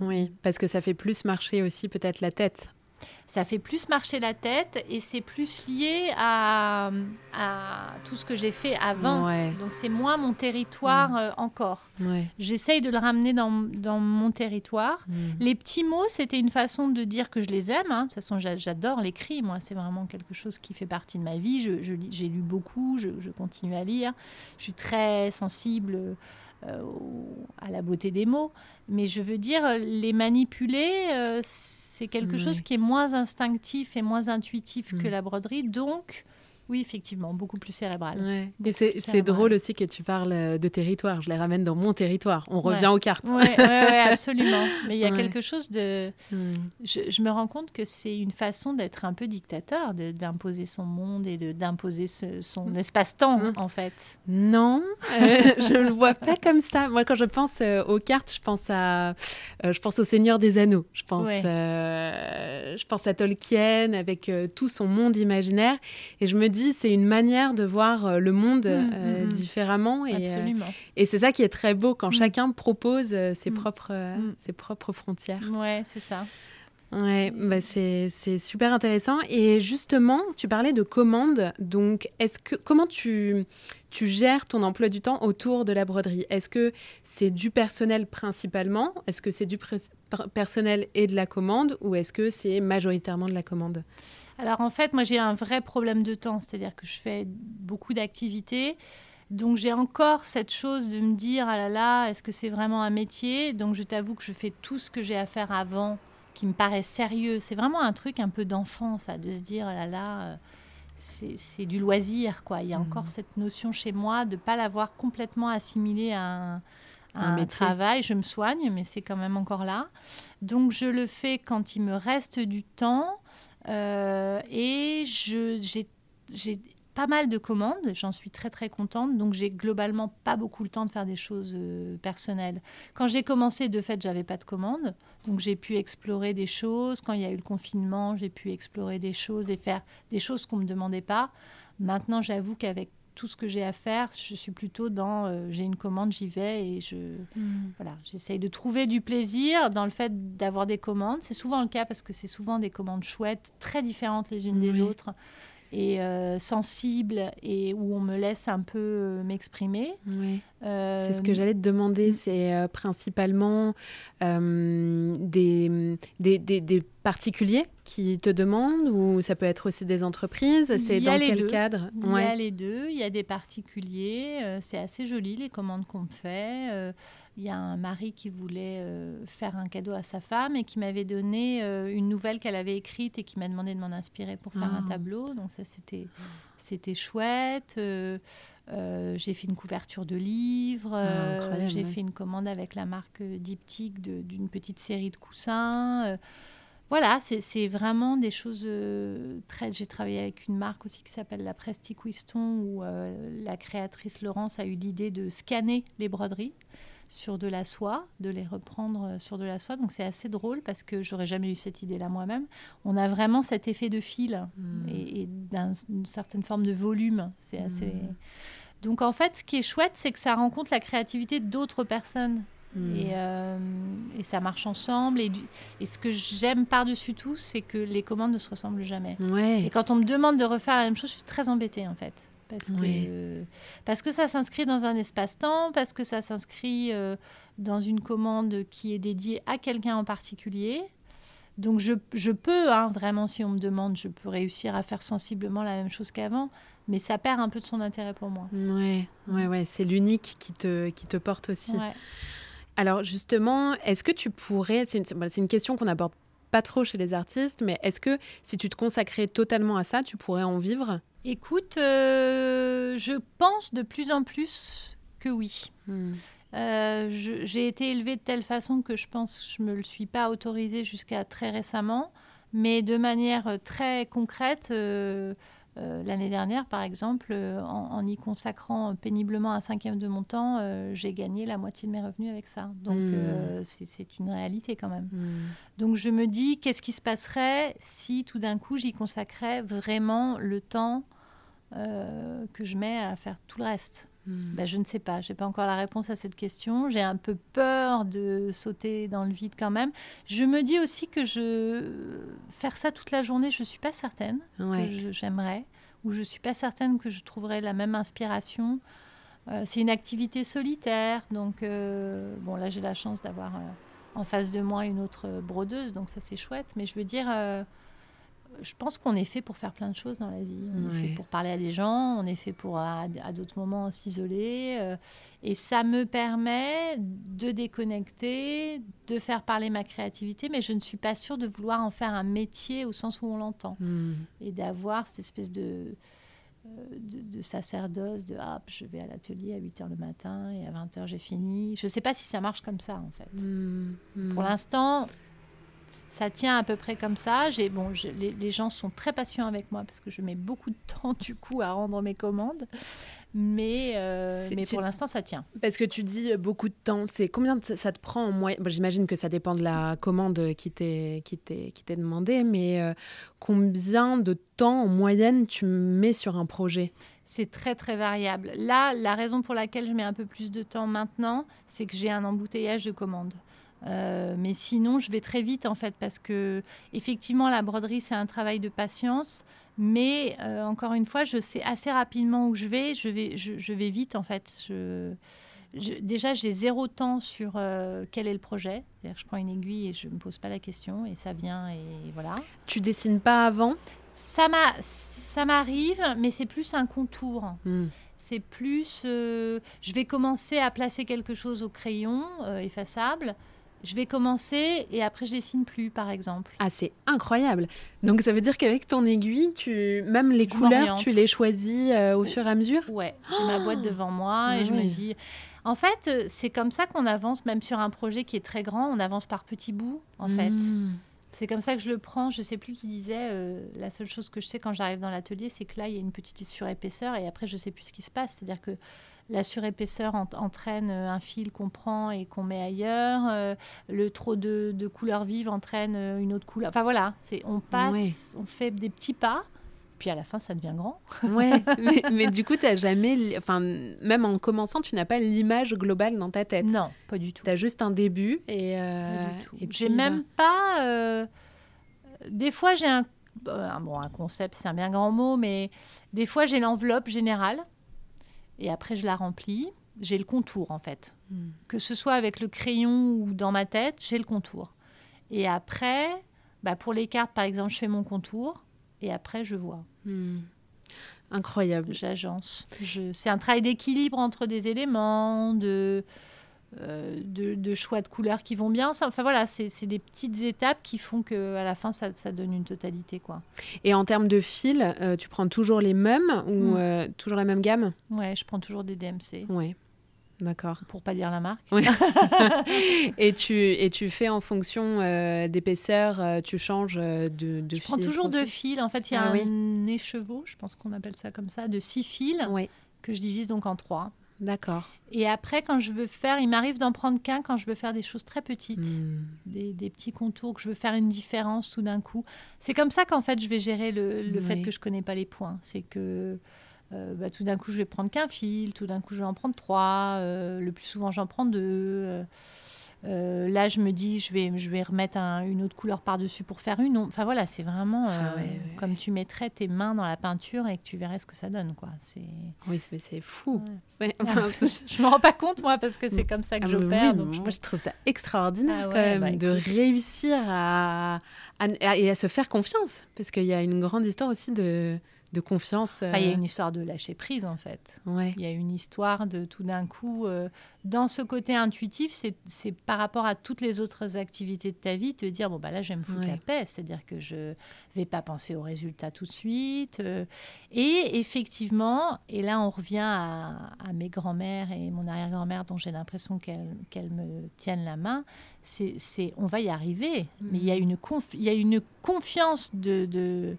oui, parce que ça fait plus marcher aussi peut-être la tête. Ça fait plus marcher la tête et c'est plus lié à, à tout ce que j'ai fait avant. Donc c'est moins mon territoire euh, encore. J'essaye de le ramener dans, dans mon territoire. Mm. Les petits mots, c'était une façon de dire que je les aime. Hein. De toute façon, j'adore l'écrit. Moi, c'est vraiment quelque chose qui fait partie de ma vie. J'ai je, lu beaucoup, je, je, continue à lire. Je suis très sensible. Euh, à la beauté des mots, mais je veux dire, les manipuler, euh, c'est quelque chose qui est moins instinctif et moins intuitif que mm. la broderie. Donc, oui, effectivement, beaucoup plus cérébral. Ouais. Et c'est drôle aussi que tu parles euh, de territoire. Je les ramène dans mon territoire. On revient aux cartes. Oui, ouais, absolument. Mais il y a quelque chose de. Je, me rends compte que c'est une façon d'être un peu dictateur, d'imposer son monde et d'imposer son mm. espace-temps, mm. en fait. Non, euh, je ne le vois pas comme ça. Moi, quand je pense euh, aux cartes, je pense à, je pense au Seigneur des Anneaux. Je pense, je pense à Tolkien avec tout son monde imaginaire, et je me dis c'est une manière de voir euh, le monde mm, mm, euh, mm. différemment. Et, euh, et c'est ça qui est très beau quand chacun propose ses, propres, ses propres frontières. Ouais, c'est ça. Ouais, bah c'est super intéressant. Et justement, tu parlais de commandes. Donc, est-ce que comment tu, tu gères ton emploi du temps autour de la broderie? Est-ce que c'est du personnel principalement? Est-ce que c'est du personnel et de la commande Ou est-ce que c'est majoritairement de la commande? Alors en fait, moi j'ai un vrai problème de temps, c'est-à-dire que je fais beaucoup d'activités. Donc j'ai encore cette chose de me dire, ah là là, est-ce que c'est vraiment un métier? Donc je t'avoue que je fais tout ce que j'ai à faire avant qui me paraît sérieux. C'est vraiment un truc un peu d'enfant, ça, de se dire, ah là là, euh, c'est du loisir, quoi. Il y a encore mmh. cette notion chez moi de ne pas l'avoir complètement assimilée à un, un, travail. Je me soigne, mais c'est quand même encore là. Donc je le fais quand il me reste du temps. Euh, et j'ai pas mal de commandes, j'en suis très très contente, donc j'ai globalement pas beaucoup le temps de faire des choses euh, personnelles. Quand j'ai commencé, de fait, j'avais pas de commandes, donc j'ai pu explorer des choses. Quand il y a eu le confinement, j'ai pu explorer des choses et faire des choses qu'on me demandait pas. Maintenant, j'avoue qu'avec tout ce que j'ai à faire, je suis plutôt dans euh, j'ai une commande, j'y vais et je mm. voilà, j'essaye de trouver du plaisir dans le fait d'avoir des commandes. C'est souvent le cas parce que c'est souvent des commandes chouettes, très différentes les unes des autres et euh, sensible et où on me laisse un peu euh, m'exprimer. Euh, c'est ce que j'allais te demander, mm. c'est principalement des, des, des, particuliers qui te demandent ou ça peut être aussi des entreprises? C'est dans quel cadre? Il y a les deux, il y a des particuliers, c'est assez joli les commandes qu'on me fait il y a un mari qui voulait euh, faire un cadeau à sa femme et qui m'avait donné euh, une nouvelle qu'elle avait écrite et qui m'a demandé de m'en inspirer pour faire un ah. tableau. Donc ça, c'était, c'était chouette. Euh, j'ai fait une couverture de livres. Ah, j'ai fait une commande avec la marque Diptyque d'une petite série de coussins. voilà, c'est vraiment des choses très. J'ai travaillé avec une marque aussi qui s'appelle la Prestige Wiston où la créatrice Laurence a eu l'idée de scanner les broderies sur de la soie, de les reprendre euh, sur de la soie. Donc c'est assez drôle parce que j'aurais jamais eu cette idée-là moi-même. On a vraiment cet effet de fil hmm. et, d'une certaine forme de volume. C'est hmm. assez. Donc en fait, ce qui est chouette, c'est que ça rencontre la créativité d'autres personnes. Hmm. Euh, et, ça marche ensemble. Et, et ce que j'aime par-dessus tout, c'est que les commandes ne se ressemblent jamais. Et quand on me demande de refaire la même chose, je suis très embêtée en fait parce, que, parce que ça s'inscrit dans un espace-temps, parce que ça s'inscrit euh, dans une commande qui est dédiée à quelqu'un en particulier. Donc je, je peux, hein, vraiment, si on me demande, je peux réussir à faire sensiblement la même chose qu'avant, mais ça perd un peu de son intérêt pour moi. Ouais, ouais, ouais, c'est l'unique qui te, qui te porte aussi. Alors justement, est-ce que tu pourrais, c'est une, une question qu'on aborde pas trop chez les artistes, mais est-ce que si tu te consacrais totalement à ça, tu pourrais en vivre? Écoute, euh, je pense de plus en plus que oui. Hmm. Euh, j'ai été élevée de telle façon que je pense que je ne me le suis pas autorisée jusqu'à très récemment, mais de manière très concrète, euh, euh, l'année dernière, par exemple, euh, en, y consacrant péniblement un cinquième de mon temps, euh, j'ai gagné la moitié de mes revenus avec ça. Donc, hmm. c'est une réalité quand même. Hmm. Donc, je me dis, qu'est-ce qui se passerait si tout d'un coup, j'y consacrais vraiment le temps que je mets à faire tout le reste? Hmm. Ben, je ne sais pas, je n'ai pas encore la réponse à cette question. J'ai un peu peur de sauter dans le vide quand même. Je me dis aussi que je faire ça toute la journée, je ne suis pas certaine que j'aimerais, ou je ne suis pas certaine que je trouverais la même inspiration. Euh, c'est une activité solitaire, donc euh, bon là j'ai la chance d'avoir euh, en face de moi une autre brodeuse, donc ça c'est chouette. Mais je veux dire, je pense qu'on est fait pour faire plein de choses dans la vie. On est fait pour parler à des gens, on est fait pour à, d'autres moments s'isoler. Euh, et ça me permet de déconnecter, de faire parler ma créativité, mais je ne suis pas sûre de vouloir en faire un métier au sens où on l'entend. Hmm. Et d'avoir cette espèce de, euh, de, sacerdoce, de ah, je vais à l'atelier à 8h le matin et à 20h j'ai fini. Je ne sais pas si ça marche comme ça en fait. Hmm. Hmm. Pour l'instant, ça tient à peu près comme ça. J'ai bon, les, gens sont très patients avec moi parce que je mets beaucoup de temps du coup à rendre mes commandes, mais euh, mais pour l'instant ça tient. Parce que tu dis euh, beaucoup de temps. C'est combien ça te prend en moyenne J'imagine que ça dépend de la commande qui t'est qui t'est qui t'est demandée, mais euh, combien de temps en moyenne tu mets sur un projet? C'est très très variable. Là, la raison pour laquelle je mets un peu plus de temps maintenant, c'est que j'ai un embouteillage de commandes. Euh, mais sinon, je vais très vite en fait parce que effectivement, la broderie c'est un travail de patience. Mais euh, encore une fois, je sais assez rapidement où je vais. Je vais, je, vais vite en fait. Je, déjà, j'ai zéro temps sur euh, quel est le projet. je prends une aiguille et je me pose pas la question et ça vient et voilà. Tu dessines pas avant? Ça ça m'arrive, mais c'est plus un contour. Hmm. C'est plus, je vais commencer à placer quelque chose au crayon effaçable je vais commencer et après je dessine plus, par exemple. Ah, c'est incroyable. Donc ça veut dire qu'avec ton aiguille, tu même les couleurs, tu les choisis euh, au fur et à mesure? Ouais, j'ai ma boîte devant moi et ah je me dis. En fait, euh, c'est comme ça qu'on avance, même sur un projet qui est très grand, on avance par petits bouts, en fait. Hmm. C'est comme ça que je le prends. Je sais plus qui disait. Euh, la seule chose que je sais quand j'arrive dans l'atelier, c'est que là, il y a une petite surépaisseur et après, je sais plus ce qui se passe. C'est-à-dire que la surépaisseur entraîne euh, un fil qu'on prend et qu'on met ailleurs. Euh, le trop de, couleurs vives entraîne euh, une autre couleur. Enfin voilà, c'est on passe, on fait des petits pas. Puis à la fin, ça devient grand. ouais, mais, du coup, tu n'as jamais, enfin, même en commençant, tu n'as pas l'image globale dans ta tête. Non, pas du tout. Tu as juste un début et. j'ai même pas. Des fois, j'ai un, bon, un concept, c'est un bien grand mot, mais des fois, j'ai l'enveloppe générale et après je la remplis. J'ai le contour en fait. Hmm. Que ce soit avec le crayon ou dans ma tête, j'ai le contour. Et après, bah, pour les cartes par exemple, je fais mon contour et après je vois. Hmm. Incroyable. J'agence. C'est un travail d'équilibre entre des éléments, de, euh, de, choix de couleurs qui vont bien. Enfin voilà, c'est des petites étapes qui font qu'à la fin, ça, donne une totalité. quoi. Et en termes de fils, euh, tu prends toujours les mêmes ou euh, toujours la même gamme? Ouais, je prends toujours des DMC. Ouais. D'accord. Pour pas dire la marque. et, tu, et tu fais en fonction d'épaisseur, tu changes de, de Je prends toujours deux fils. En fait, il y a ah un écheveau, je pense qu'on appelle ça comme ça, de six fils que je divise donc en trois. D'accord. Et après, quand je veux faire, il m'arrive d'en prendre qu'un quand je veux faire des choses très petites, hmm. des, petits contours, que je veux faire une différence tout d'un coup. C'est comme ça qu'en fait, je vais gérer le, fait que je connais pas les points. C'est que euh, bah, tout d'un coup, je vais prendre qu'un fil, tout d'un coup, je vais en prendre trois. Euh, le plus souvent, j'en prends deux. Euh, euh, là, je me dis, je vais, je vais remettre une autre couleur par-dessus pour faire une. Enfin voilà, c'est vraiment ah euh, comme tu mettrais tes mains dans la peinture et que tu verrais ce que ça donne. Quoi. Oui, c'est fou. je me rends pas compte, moi, parce que c'est comme ça que ah, j'opère. moi, je... trouve ça extraordinaire ah quand même, bah, de réussir à, et à se faire confiance. Parce qu'il y a une grande histoire aussi de de confiance. il y a euh, une histoire de lâcher prise en fait. Ouais. Il y a une histoire de tout d'un coup, euh, dans ce côté intuitif, c'est par rapport à toutes les autres activités de ta vie, te dire bon bah là je vais me foutre la paix, c'est-à-dire que je vais pas penser aux résultats tout de suite. Euh. et effectivement, et là on revient à, mes grands-mères et mon arrière-grand-mère dont j'ai l'impression qu'elles me tiennent la main, c'est on va y arriver. Mais il y a mm. une, il y a une confiance de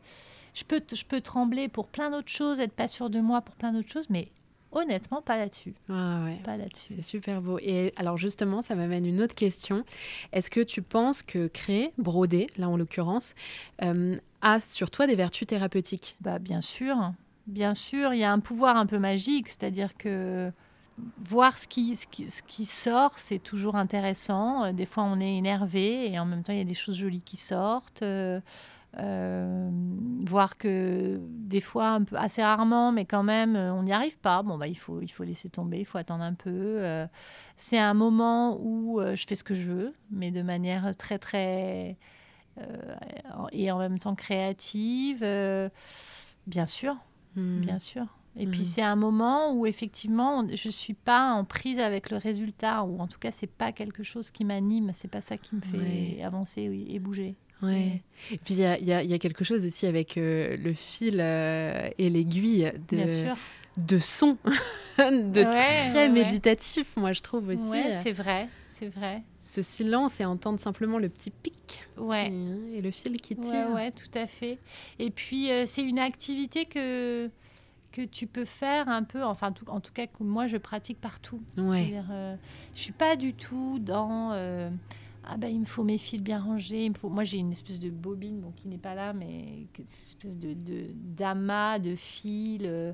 je peux, je peux trembler pour plein d'autres choses, être pas sûr de moi pour plein d'autres choses, mais honnêtement, pas là-dessus. Ah ouais. Pas là-dessus. C'est super beau. Et alors justement, ça m'amène une autre question. Est-ce que tu penses que créer, broder, là en l'occurrence, euh, a sur toi des vertus thérapeutiques? Bah bien sûr. bien sûr, il y a un pouvoir un peu magique, c'est-à-dire que voir ce qui, ce qui, ce qui sort, c'est toujours intéressant. Des fois, on est énervé et en même temps, il y a des choses jolies qui sortent. Euh, euh, voir que des fois, un peu, assez rarement, mais quand même, on n'y arrive pas. Bon, bah, il, faut, il faut laisser tomber, il faut attendre un peu. c'est un moment où je fais ce que je veux, mais de manière très, très. et en même temps créative. bien sûr, hmm. bien sûr. Et puis mhm. c'est un moment où effectivement je suis pas en prise avec le résultat ou en tout cas c'est pas quelque chose qui m'anime, c'est pas ça qui me fait avancer et bouger. Ouais. Et puis il y a, y a, quelque chose aussi avec euh, le fil euh, et l'aiguille de, de son, de très méditatif, moi je trouve aussi. Ouais, c'est vrai, c'est vrai. Ce silence et entendre simplement le petit pic ouais. et le fil qui tire. Ouais, tout à fait. Et puis euh, c'est une activité que que tu peux faire un peu, enfin en tout cas que moi je pratique partout. Ouais. Euh, je suis pas du tout dans euh, ah ben il me faut mes fils bien rangés. Il me faut... Moi j'ai une espèce de bobine bon, qui n'est pas là, mais une espèce de d'amas de, fils. Euh,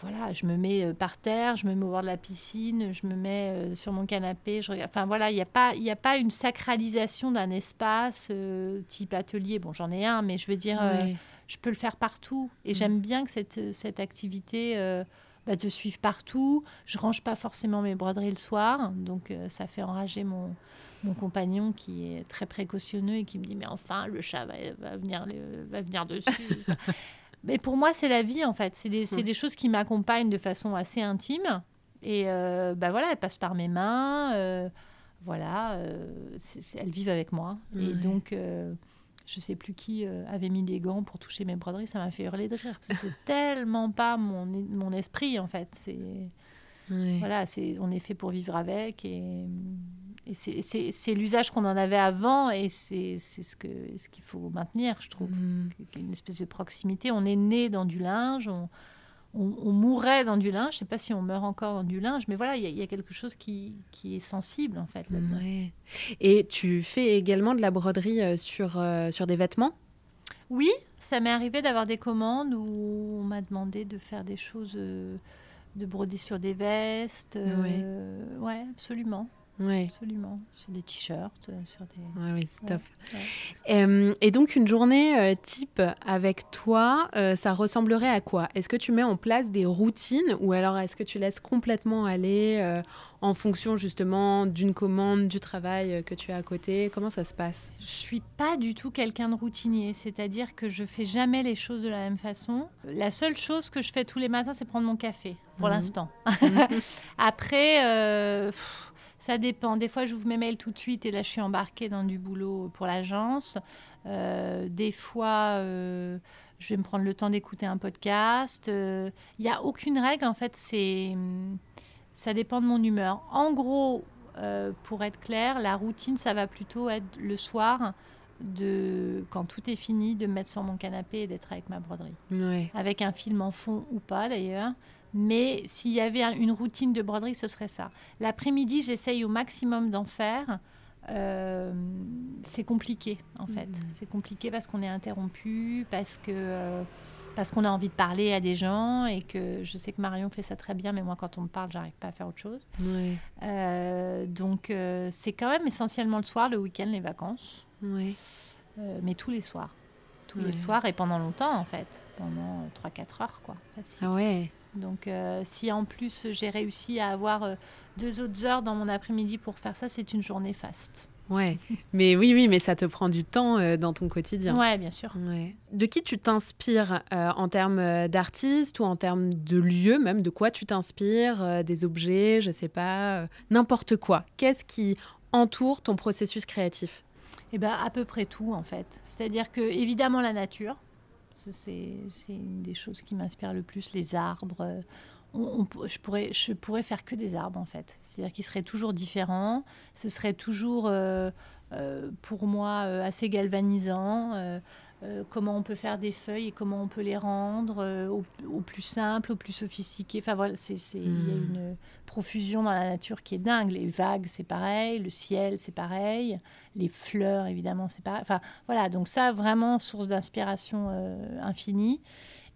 voilà, je me mets par terre, je me mets au bord de la piscine, je me mets sur mon canapé. Je regarde. Enfin voilà, il n'y a pas il a pas une sacralisation d'un espace type atelier. Bon j'en ai un, mais je veux dire je peux le faire partout. Et mm. j'aime bien que cette, cette activité euh, bah, te suive partout. Je range pas forcément mes broderies le soir, donc euh, ça fait enrager mon, mon compagnon qui est très précautionneux et qui me dit mais enfin le chat va, va venir, va venir dessus. mais pour moi c'est la vie en fait. C'est des, mm. des, choses qui m'accompagnent de façon assez intime. Et euh, bah voilà, elles passent par mes mains. voilà, elles vivent avec moi. Et donc je sais plus qui euh, avait mis des gants pour toucher mes broderies, ça m'a fait hurler de rire. c'est tellement pas mon, mon esprit, en fait. C'est. Voilà, c'est, on est fait pour vivre avec et, et c'est, l'usage qu'on en avait avant et c'est, ce, que, ce qu'il faut maintenir, je trouve. Mm. Une espèce de proximité. On est né dans du linge, on, on, mourrait dans du linge. Je ne sais pas si on meurt encore dans du linge, mais voilà, il y, a quelque chose qui, est sensible en fait. Et tu fais également de la broderie euh, sur, euh, sur des vêtements? Oui, ça m'est arrivé d'avoir des commandes où on m'a demandé de faire des choses, euh, de broder sur des vestes. Oui, absolument. Oui. Absolument. Sur des t-shirts, euh, sur des. Oui, c'est top. Euh, et donc, une journée euh, type avec toi, ça ressemblerait à quoi? Est-ce que tu mets en place des routines ou alors est-ce que tu laisses complètement aller en fonction justement d'une commande, du travail que tu as à côté? Comment ça se passe? Je suis pas du tout quelqu'un de routinier, c'est-à-dire que je fais jamais les choses de la même façon. La seule chose que je fais tous les matins, c'est prendre mon café, pour mhm. l'instant. Après. Ça dépend. Des fois, j'ouvre mes mails tout de suite et là, je suis embarquée dans du boulot pour l'agence. Euh, des fois, euh, je vais me prendre le temps d'écouter un podcast. Il euh, n'y a aucune règle, en fait. C'est, ça dépend de mon humeur. En gros, pour être clair, la routine, ça va plutôt être le soir. De, quand tout est fini, de me mettre sur mon canapé et d'être avec ma broderie. Avec un film en fond ou pas d'ailleurs. Mais s'il y avait une routine de broderie, ce serait ça. L'après-midi, j'essaye au maximum d'en faire. Euh, c'est compliqué, en fait. Mmh. C'est compliqué parce qu'on est interrompu, parce que euh, parce qu'on a envie de parler à des gens et que je sais que Marion fait ça très bien, mais moi, quand on me parle, j'arrive pas à faire autre chose. Euh, donc, c'est quand même essentiellement le soir, le week-end, les vacances. mais tous les soirs. Tous les soirs et pendant longtemps, en fait. Pendant 3-4 heures, quoi. Ah ouais donc, euh, si en plus j'ai réussi à avoir euh, deux autres heures dans mon après-midi pour faire ça, c'est une journée faste. Ouais, mais oui, oui, mais ça te prend du temps euh, dans ton quotidien. Ouais, bien sûr. De qui tu t'inspires en termes d'artistes ou en termes de lieux, même? De quoi tu t'inspires, des objets, je sais pas, n'importe quoi? Qu'est-ce qui entoure ton processus créatif? Eh ben, à peu près tout en fait. C'est-à-dire que évidemment la nature, c'est une des choses qui m'inspire le plus, les arbres. On, je, pourrais, je pourrais faire que des arbres, en fait. C'est-à-dire qu'ils seraient toujours différents. Ce serait toujours, euh, euh, pour moi, euh, assez galvanisant. Euh, comment on peut faire des feuilles et comment on peut les rendre euh, au, plus simple, au plus sophistiqué. Enfin voilà, c'est, il y a hmm. une profusion dans la nature qui est dingue. Les vagues, c'est pareil, le ciel, c'est pareil, les fleurs, évidemment, c'est pareil. Enfin voilà, donc ça, vraiment, source d'inspiration euh, infinie.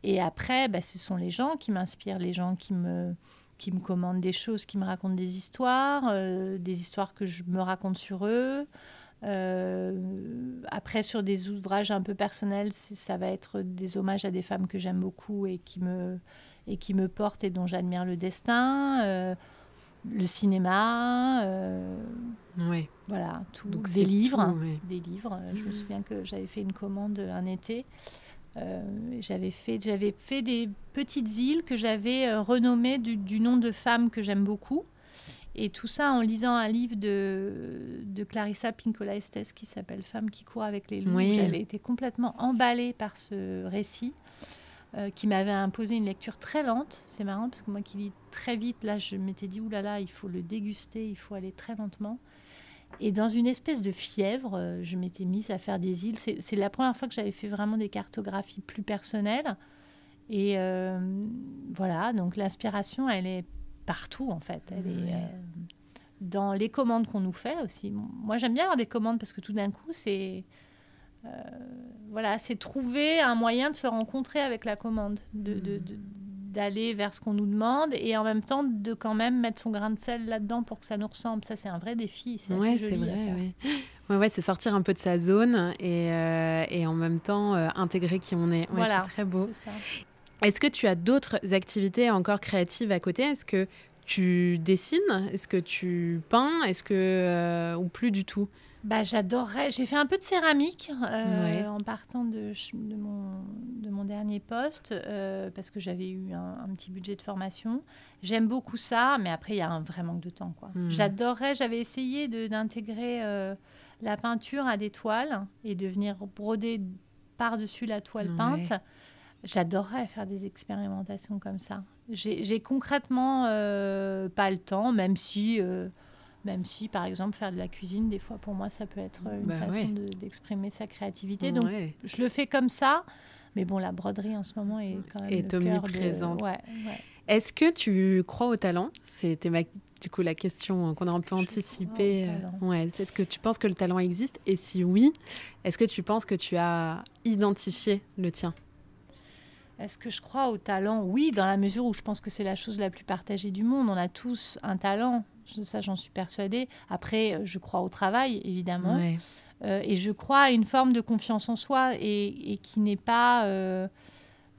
Et après, bah, ce sont les gens qui m'inspirent, les gens qui me, qui me commandent des choses, qui me racontent des histoires, euh, des histoires que je me raconte sur eux. Euh, après, sur des ouvrages un peu personnels, ça va être des hommages à des femmes que j'aime beaucoup et qui me, et qui me portent et dont j'admire le destin. Euh, le cinéma, oui. voilà, tout, des livres, des livres. Je me souviens que j'avais fait une commande un été euh, j'avais fait, fait des petites îles que j'avais euh, renommées du, nom de femmes que j'aime beaucoup. Et tout ça en lisant un livre de, de Clarissa Pinkola Estes qui s'appelle Femmes qui courent avec les loups. J'avais été complètement emballée par ce récit euh, qui m'avait imposé une lecture très lente. C'est marrant parce que moi qui lis très vite, là je m'étais dit, oulala, là là, il faut le déguster, il faut aller très lentement. Et dans une espèce de fièvre, euh, je m'étais mise à faire des îles. C'est la première fois que j'avais fait vraiment des cartographies plus personnelles. Et euh, voilà, donc l'inspiration, elle est partout en fait. Elle est euh, dans les commandes qu'on nous fait aussi. Moi, j'aime bien avoir des commandes parce que tout d'un coup, c'est voilà, c'est trouver un moyen de se rencontrer avec la commande, de, de, d'aller vers ce qu'on nous demande et en même temps de quand même mettre son grain de sel là-dedans pour que ça nous ressemble. Ça, c'est un vrai défi. C'est ouais, vrai. Ouais. ouais, c'est sortir un peu de sa zone et, euh, et en même temps euh, intégrer qui on est. voilà, c'est très beau. Est-ce que tu as d'autres activités encore créatives à côté? Est-ce que tu dessines? Est-ce que tu peins? Est-ce que euh, ou plus du tout? Bah, j'adorerais. J'ai fait un peu de céramique euh, en partant de, de, mon, de mon dernier poste euh, parce que j'avais eu un, petit budget de formation. J'aime beaucoup ça, mais après, il y a un vrai manque de temps. quoi. Hmm. J'adorerais. J'avais essayé d'intégrer euh, la peinture à des toiles et de venir broder par-dessus la toile peinte. J'adorerais faire des expérimentations comme ça. J'ai concrètement pas le temps, même si même si, par exemple, faire de la cuisine, des fois, pour moi, ça peut être une bah façon d'exprimer sa créativité. Donc, je le fais comme ça. Mais bon, la broderie en ce moment est quand même. Est omniprésente. Est-ce que tu crois au talent? C'était du coup la question qu'on a un peu anticipée. Euh, ouais, est-ce que tu penses que le talent existe? Et si oui, est-ce que tu penses que tu as identifié le tien? Est-ce que je crois au talent? Oui, dans la mesure où je pense que c'est la chose la plus partagée du monde. On a tous un talent ça j'en suis persuadée. Après, euh, je crois au travail, évidemment. Euh, et je crois à une forme de confiance en soi et, qui n'est pas... Euh,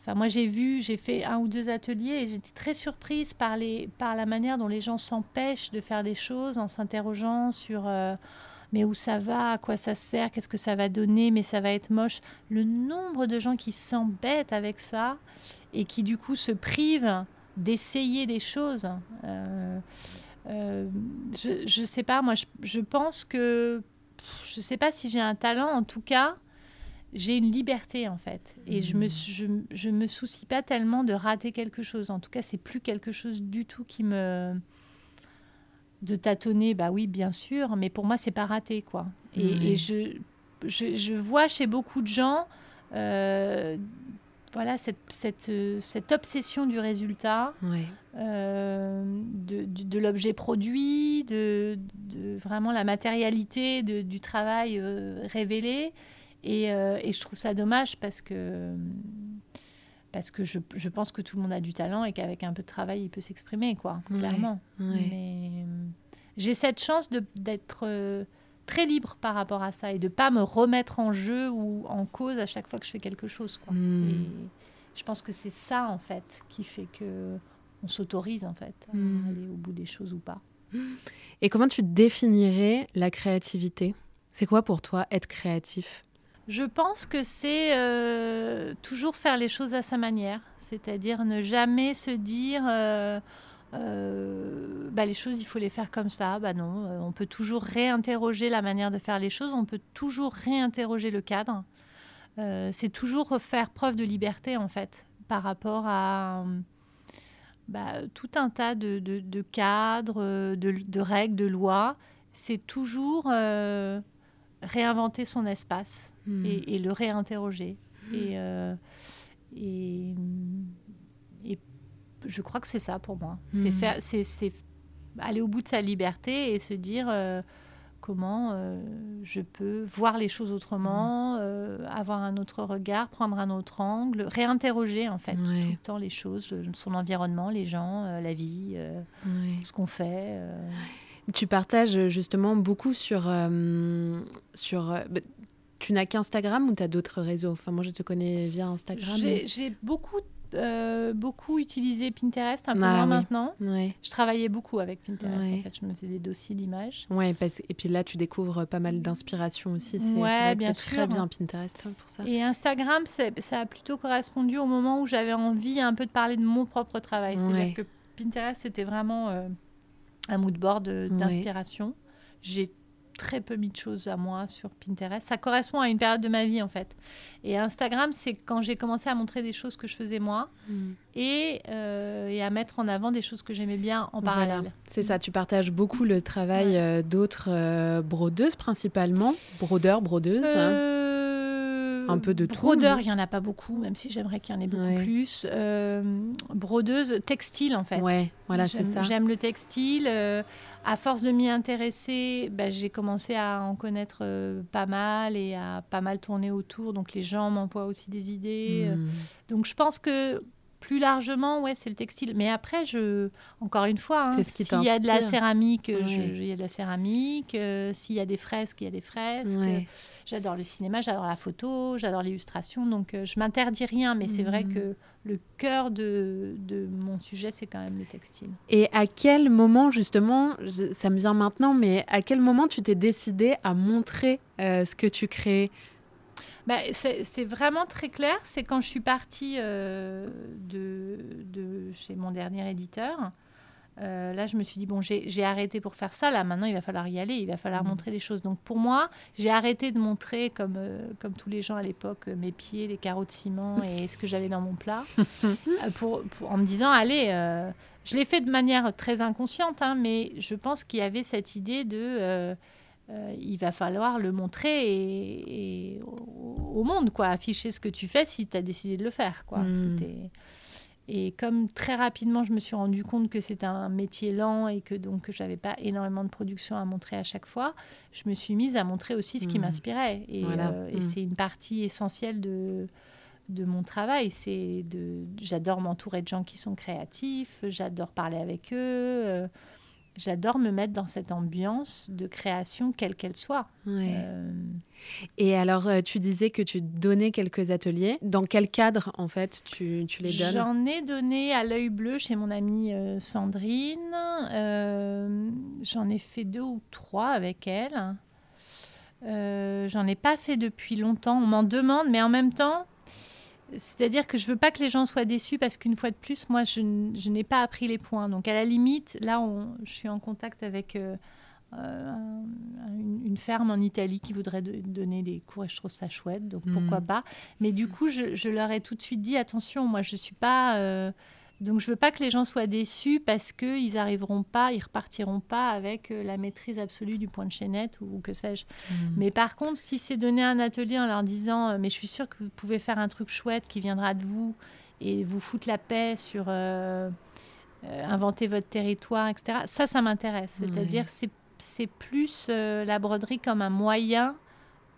enfin, moi, j'ai vu, j'ai fait un ou deux ateliers et j'étais très surprise par, les, par la manière dont les gens s'empêchent de faire des choses en s'interrogeant sur mais où ça va, à quoi ça sert, qu'est-ce que ça va donner, mais ça va être moche. Le nombre de gens qui s'embêtent avec ça et qui du coup se privent d'essayer des choses. Euh, je ne sais pas, moi, je, pense que. Je ne sais pas si j'ai un talent, en tout cas, j'ai une liberté, en fait. Et je ne me, je, je, me soucie pas tellement de rater quelque chose. En tout cas, c'est plus quelque chose du tout qui me. De tâtonner, bah oui, bien sûr, mais pour moi, c'est pas raté, quoi. Et, et je, je, je, vois chez beaucoup de gens. Euh, voilà cette, cette, cette, obsession du résultat, euh, de, de, l'objet produit, de, de, vraiment la matérialité du travail euh, révélé. Et, euh, et, je trouve ça dommage parce que, parce que je, je, pense que tout le monde a du talent et qu'avec un peu de travail, il peut s'exprimer, quoi, clairement. Mais j'ai cette chance d'être très libre par rapport à ça et de pas me remettre en jeu ou en cause à chaque fois que je fais quelque chose. Quoi. Hmm. Et je pense que c'est ça en fait qui fait que on s'autorise en fait à hmm. aller au bout des choses ou pas. Et comment tu définirais la créativité? C'est quoi pour toi être créatif? Je pense que c'est euh, toujours faire les choses à sa manière, c'est-à-dire ne jamais se dire euh, euh, bah, les choses, il faut les faire comme ça. Bah non, on peut toujours réinterroger la manière de faire les choses, on peut toujours réinterroger le cadre. C'est toujours faire preuve de liberté, en fait, par rapport à bah, tout un tas de, cadres, de, règles, de lois. C'est toujours réinventer son espace hmm. et, le réinterroger. Et, et, et je crois que c'est ça pour moi. C'est hmm. faire, c'est aller au bout de sa liberté et se dire euh, comment euh, je peux voir les choses autrement, hmm. euh, avoir un autre regard, prendre un autre angle, réinterroger en fait tout le temps les choses, son environnement, les gens, la vie, ce qu'on fait. Tu partages justement beaucoup sur... sur bah, tu n'as qu'Instagram ou tu as d'autres réseaux? Enfin, moi, je te connais via Instagram. J'ai beaucoup euh, beaucoup utilisé Pinterest, un peu ah moins maintenant. Je travaillais beaucoup avec Pinterest. En fait, je me faisais des dossiers d'images. Ouais, et puis là, tu découvres pas mal d'inspiration aussi. C'est ouais, bien très bien Pinterest hein, pour ça. Et Instagram, ça a plutôt correspondu au moment où j'avais envie un peu de parler de mon propre travail. C'est-à-dire que Pinterest, c'était vraiment euh, un mood board d'inspiration. J'ai très peu mis de choses à moi sur Pinterest. Ça correspond à une période de ma vie en fait. Et Instagram, c'est quand j'ai commencé à montrer des choses que je faisais moi et, euh, et, à mettre en avant des choses que j'aimais bien en parallèle. C'est ça, tu partages beaucoup le travail euh, d'autres euh, brodeuses principalement, brodeurs, brodeuses. Hein un peu de tout. Brodeur, il n'y en a pas beaucoup, même si j'aimerais qu'il y en ait beaucoup plus. Euh, brodeuse, textile en fait. Ouais, voilà, c'est ça. J'aime le textile. Euh, à force de m'y intéresser, bah, j'ai commencé à en connaître euh, pas mal et à pas mal tourner autour. Donc les gens m'envoient aussi des idées. Hmm. Donc je pense que plus largement, ouais, c'est le textile. Mais après, je, encore une fois, hein, s'il y a de la céramique, il y a de la céramique. s'il y a des fresques, il y a des fresques. J'adore le cinéma, j'adore la photo, j'adore l'illustration. Donc, euh, je m'interdis rien, mais c'est vrai mmh. que le cœur de, de mon sujet, c'est quand même le textile. Et à quel moment, justement, ça me vient maintenant, mais à quel moment tu t'es décidé à montrer euh, ce que tu crées bah, c'est vraiment très clair. C'est quand je suis partie euh, de, de, chez mon dernier éditeur. Euh, là, je me suis dit, bon, j'ai arrêté pour faire ça. Là, maintenant, il va falloir y aller. Il va falloir mmh. montrer les choses. Donc, pour moi, j'ai arrêté de montrer, comme, euh, comme tous les gens à l'époque, mes pieds, les carreaux de ciment et ce que j'avais dans mon plat, pour, en me disant, allez, je l'ai fait de manière très inconsciente, hein, mais je pense qu'il y avait cette idée de. Il va falloir le montrer et, au, monde, quoi. Afficher ce que tu fais si tu as décidé de le faire, quoi. Mmh. C'était. Et comme très rapidement, je me suis rendu compte que c'était un métier lent et que donc j'avais pas énormément de production à montrer à chaque fois, je me suis mise à montrer aussi ce qui mmh. m'inspirait. Et, euh, mmh. c'est une partie essentielle de, de mon travail. C'est de, j'adore m'entourer de gens qui sont créatifs, j'adore parler avec eux. Euh, j'adore me mettre dans cette ambiance de création, quelle qu'elle soit. Euh, Et alors, euh, tu disais que tu donnais quelques ateliers. Dans quel cadre, en fait, tu, tu les donnes? J'en ai donné à l'œil bleu chez mon amie euh, Sandrine. J'en ai fait deux ou trois avec elle. J'en ai pas fait depuis longtemps. On m'en demande, mais en même temps, c'est-à-dire que je veux pas que les gens soient déçus parce qu'une fois de plus, moi, je, n'ai pas appris les points. Donc, à la limite, là, je suis en contact avec euh, euh, une, ferme en Italie qui voudrait donner des cours et je trouve ça chouette. Donc, pourquoi hmm. pas Mais du coup, je, leur ai tout de suite dit attention, moi, je suis pas. Euh, donc je veux pas que les gens soient déçus parce qu'ils n'arriveront pas, ils repartiront pas avec euh, la maîtrise absolue du point de chaînette ou, que sais-je. Mm. Mais par contre, si c'est donner un atelier en leur disant euh, mais je suis sûre que vous pouvez faire un truc chouette qui viendra de vous et vous foutre la paix sur euh, inventer votre territoire, etc. Ça, ça m'intéresse. C'est-à-dire c'est plus la broderie comme un moyen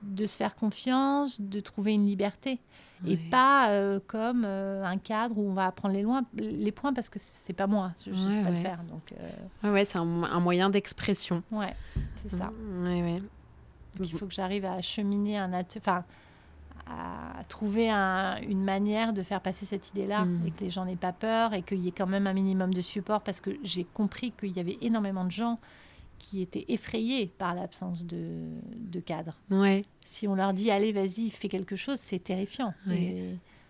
de se faire confiance, de trouver une liberté et pas euh, comme euh, un cadre où on va apprendre les, loin, les points parce que c'est pas moi, je, ne sais pas le faire. Donc, euh. ouais, c'est un, moyen d'expression. Ouais, c'est ça. Ouais, donc il faut que j'arrive à cheminer un enfin à trouver une manière de faire passer cette idée-là mm. et que les gens n'aient pas peur et qu'il y ait quand même un minimum de support parce que j'ai compris qu'il y avait énormément de gens qui étaient effrayés par l'absence de, de, cadre. Ouais. Si on leur dit allez, vas-y, fais quelque chose, c'est terrifiant.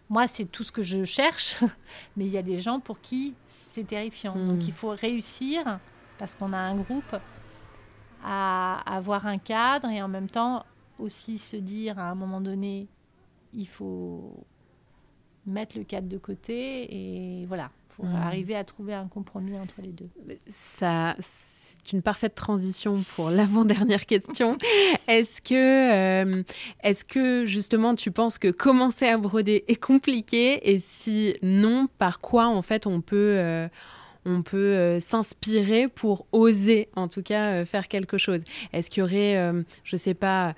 moi, c'est tout ce que je cherche, mais il y a des gens pour qui c'est terrifiant. Hmm. Donc il faut réussir, parce qu'on a un groupe, à avoir un cadre et en même temps aussi se dire à un moment donné, il faut mettre le cadre de côté et voilà, pour hmm. arriver à trouver un compromis entre les deux. Ça, c'est une parfaite transition pour l'avant-dernière question. Est-ce que, euh, est-ce que justement tu penses que commencer à broder est compliqué? Et si non, par quoi en fait on peut, euh, peut s'inspirer pour oser, en tout cas, faire quelque chose? Est-ce qu'il y aurait, je ne sais pas,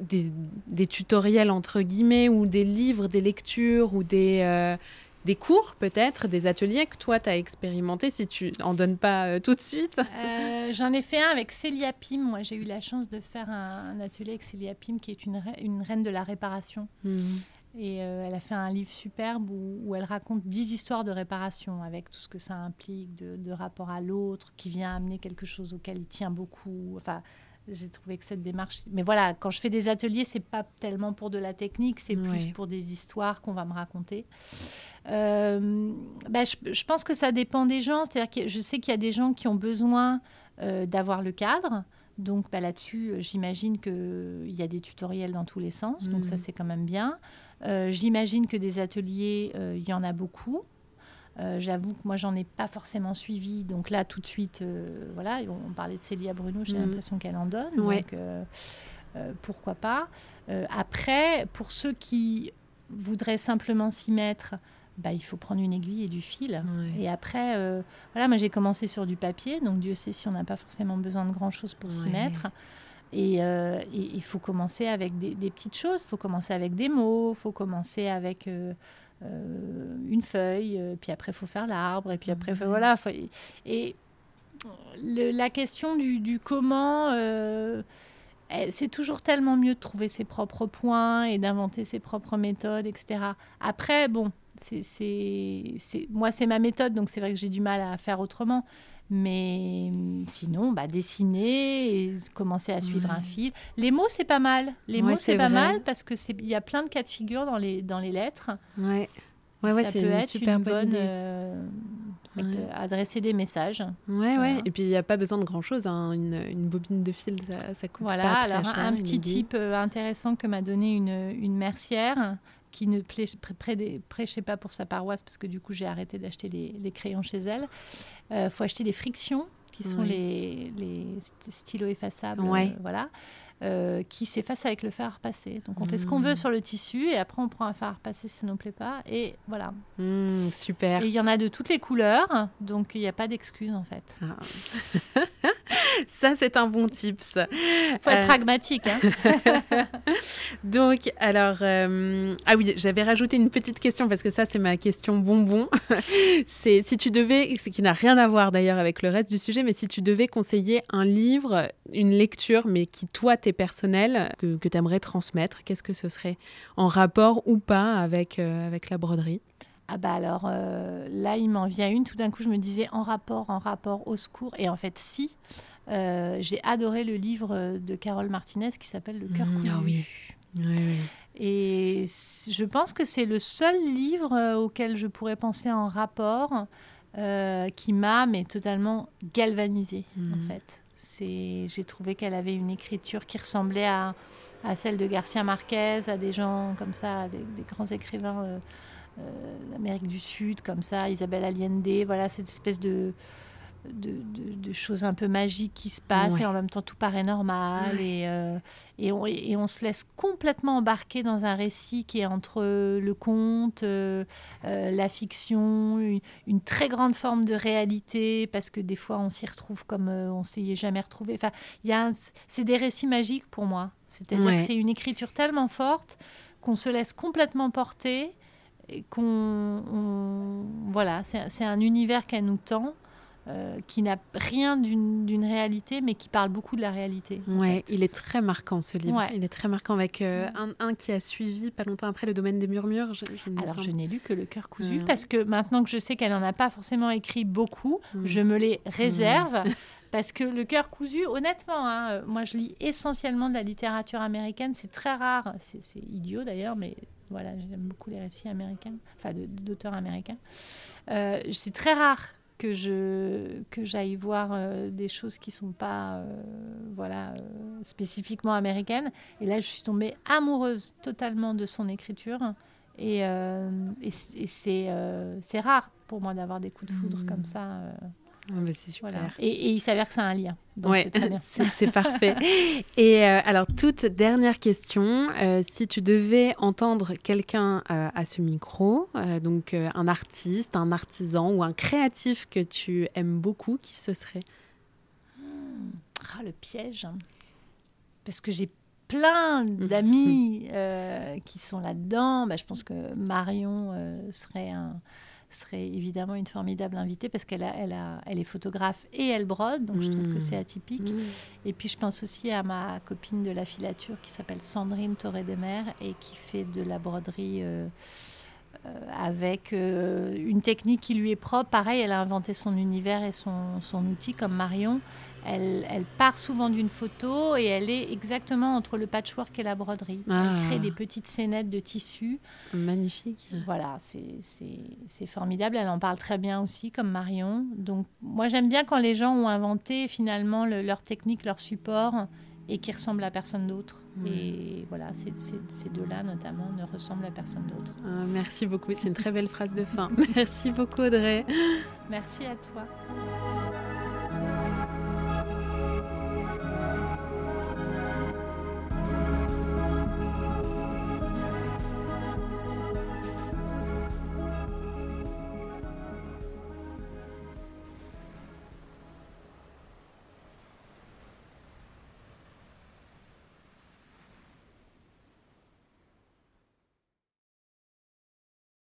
des, tutoriels entre guillemets ou des livres, des lectures ou des des cours peut-être, des ateliers que toi tu as expérimenté si tu n'en donnes pas euh, tout de suite? Euh, J'en ai fait un avec Célia Pim. Moi j'ai eu la chance de faire un, atelier avec Célia Pim qui est une, une reine de la réparation. Hmm. Et euh, elle a fait un livre superbe où, elle raconte dix histoires de réparation avec tout ce que ça implique de, de rapport à l'autre qui vient amener quelque chose auquel il tient beaucoup. Enfin, j'ai trouvé que cette démarche. Mais voilà, quand je fais des ateliers, c'est pas tellement pour de la technique, c'est plus pour des histoires qu'on va me raconter. Euh, bah, je, pense que ça dépend des gens. C'est-à-dire que je sais qu'il y a des gens qui ont besoin euh, d'avoir le cadre. Donc bah, là-dessus, euh, j'imagine qu'il y a des tutoriels dans tous les sens. Donc ça, mmh. c'est quand même bien. j'imagine que des ateliers, il y en a beaucoup. Euh, j'avoue que moi, j'en ai pas forcément suivi. Donc là, tout de suite, euh, voilà, on parlait de Célia Bruno, j'ai mm. l'impression qu'elle en donne. Donc euh, pourquoi pas. après, pour ceux qui voudraient simplement s'y mettre, bah, il faut prendre une aiguille et du fil. Et après, voilà, moi j'ai commencé sur du papier, donc Dieu sait si on n'a pas forcément besoin de grand-chose pour s'y mettre. Et il faut commencer avec des, des petites choses, il faut commencer avec des mots, il faut commencer avec euh, une feuille, euh, puis après il faut faire l'arbre, et puis après voilà. et la question du, comment, euh, c'est toujours tellement mieux de trouver ses propres points et d'inventer ses propres méthodes, etc. Après, bon, c'est, moi c'est ma méthode, donc c'est vrai que j'ai du mal à faire autrement. Mais sinon, bah, dessiner et commencer à suivre un fil. Les mots, c'est pas mal. Les mots, c'est pas mal parce qu'il y a plein de cas de figure dans les, dans les lettres. Ouais. Ouais, ouais, c'est une super bonne, euh, ça peut adresser des messages. Ouais, ouais. Et puis il n'y a pas besoin de grand chose. Hein. Une, une, bobine de fil, ça, ça coûte voilà, pas très alors cher, un petit type euh, intéressant que m'a donné une, une mercière qui ne prêchait pas pour sa paroisse parce que du coup j'ai arrêté d'acheter les, les, crayons chez elle. Il euh, faut acheter des frictions qui sont les, les, stylos effaçables. Ouais. voilà. Euh, qui s'efface avec le fer à repasser. Donc on fait ce qu'on veut mmh. sur le tissu et après on prend un fer à repasser si ça nous plaît pas et voilà. Mmh, super. Et il y en a de toutes les couleurs, donc il n'y a pas d'excuse en fait. Ah. ça c'est un bon tips. Faut être euh, pragmatique. Hein. donc alors euh, ah oui j'avais rajouté une petite question parce que ça c'est ma question bonbon. c'est si tu devais, ce qui n'a rien à voir d'ailleurs avec le reste du sujet, mais si tu devais conseiller un livre, une lecture, mais qui toi t'es personnel que, que tu aimerais transmettre Qu'est-ce que ce serait en rapport ou pas avec, euh, avec la broderie? Ah bah alors euh, là, il m'en vient une. Tout d'un coup, je me disais en rapport, en rapport, au secours. Et en fait, si. Euh, j'ai adoré le livre de Carole Martinez qui s'appelle Le cœur mmh. Ah oui. Et je pense que c'est le seul livre auquel je pourrais penser en rapport qui m'a mais totalement galvanisé en mmh. fait j'ai trouvé qu'elle avait une écriture qui ressemblait à, celle de Garcia Marquez, à des gens comme ça, des, grands écrivains euh, euh, d'Amérique du Sud, comme ça, Isabelle Allende. Voilà, cette espèce de, de, choses un peu magiques qui se passent et en même temps tout paraît normal et, euh, et, on, et, on, se laisse complètement embarquer dans un récit qui est entre le conte, euh, euh, la fiction, une, très grande forme de réalité parce que des fois on s'y retrouve comme on s'y est jamais retrouvé. Enfin, c'est des récits magiques pour moi. C'est-à-dire que c'est une écriture tellement forte qu'on se laisse complètement porter qu'on voilà c'est un univers qu'elle nous tend euh, qui n'a rien d'une réalité, mais qui parle beaucoup de la réalité. Ouais, il est très marquant ce livre. Il est très marquant avec euh, un, un, qui a suivi pas longtemps après le domaine des murmures. Je, Alors je n'ai lu que le cœur cousu parce que maintenant que je sais qu'elle n'en a pas forcément écrit beaucoup, mm. je me les réserve. Parce que le cœur cousu, honnêtement, hein, euh, moi je lis essentiellement de la littérature américaine. C'est très rare, c'est idiot d'ailleurs, mais voilà, j'aime beaucoup les récits américains, enfin d'auteurs américains. c'est très rare que je que j'aille voir euh, des choses qui sont pas euh, voilà euh, spécifiquement américaines et là je suis tombée amoureuse totalement de son écriture et, et, c'est c'est rare pour moi d'avoir des coups de foudre mmh. comme ça Ah bah, c'est super. Et, il s'avère que c'est un lien. Donc bien. c'est parfait. Et euh, alors, toute dernière question. Euh, si tu devais entendre quelqu'un euh, à ce micro, donc un artiste, un artisan ou un créatif que tu aimes beaucoup, qui ce serait? Hmm. Ah, le piège. Parce que j'ai plein d'amis qui sont là-dedans. Bah, je pense que Marion serait un serait évidemment une formidable invitée parce qu'elle a, elle a, elle est photographe et elle brode, donc je trouve que c'est mmh. atypique. Mmh. Et puis je pense aussi à ma copine de la filature qui s'appelle Sandrine Toré-des-Mer et qui fait de la broderie. Euh, euh, avec euh, une technique qui lui est propre. Pareil, elle a inventé son univers et son, son outil comme Marion. Elle, part souvent d'une photo et elle est exactement entre le patchwork et la broderie. Elle ah. crée des petites scénettes de tissu. Magnifique. Voilà, c'est formidable. Elle en parle très bien aussi, comme Marion. Donc, moi, j'aime bien quand les gens ont inventé finalement leur technique, leur support et qui ressemblent à personne d'autre. Et voilà, ces deux-là notamment ne ressemblent à personne d'autre. Ah, merci beaucoup, c'est une très belle phrase de fin. merci beaucoup Audrey. Merci à toi.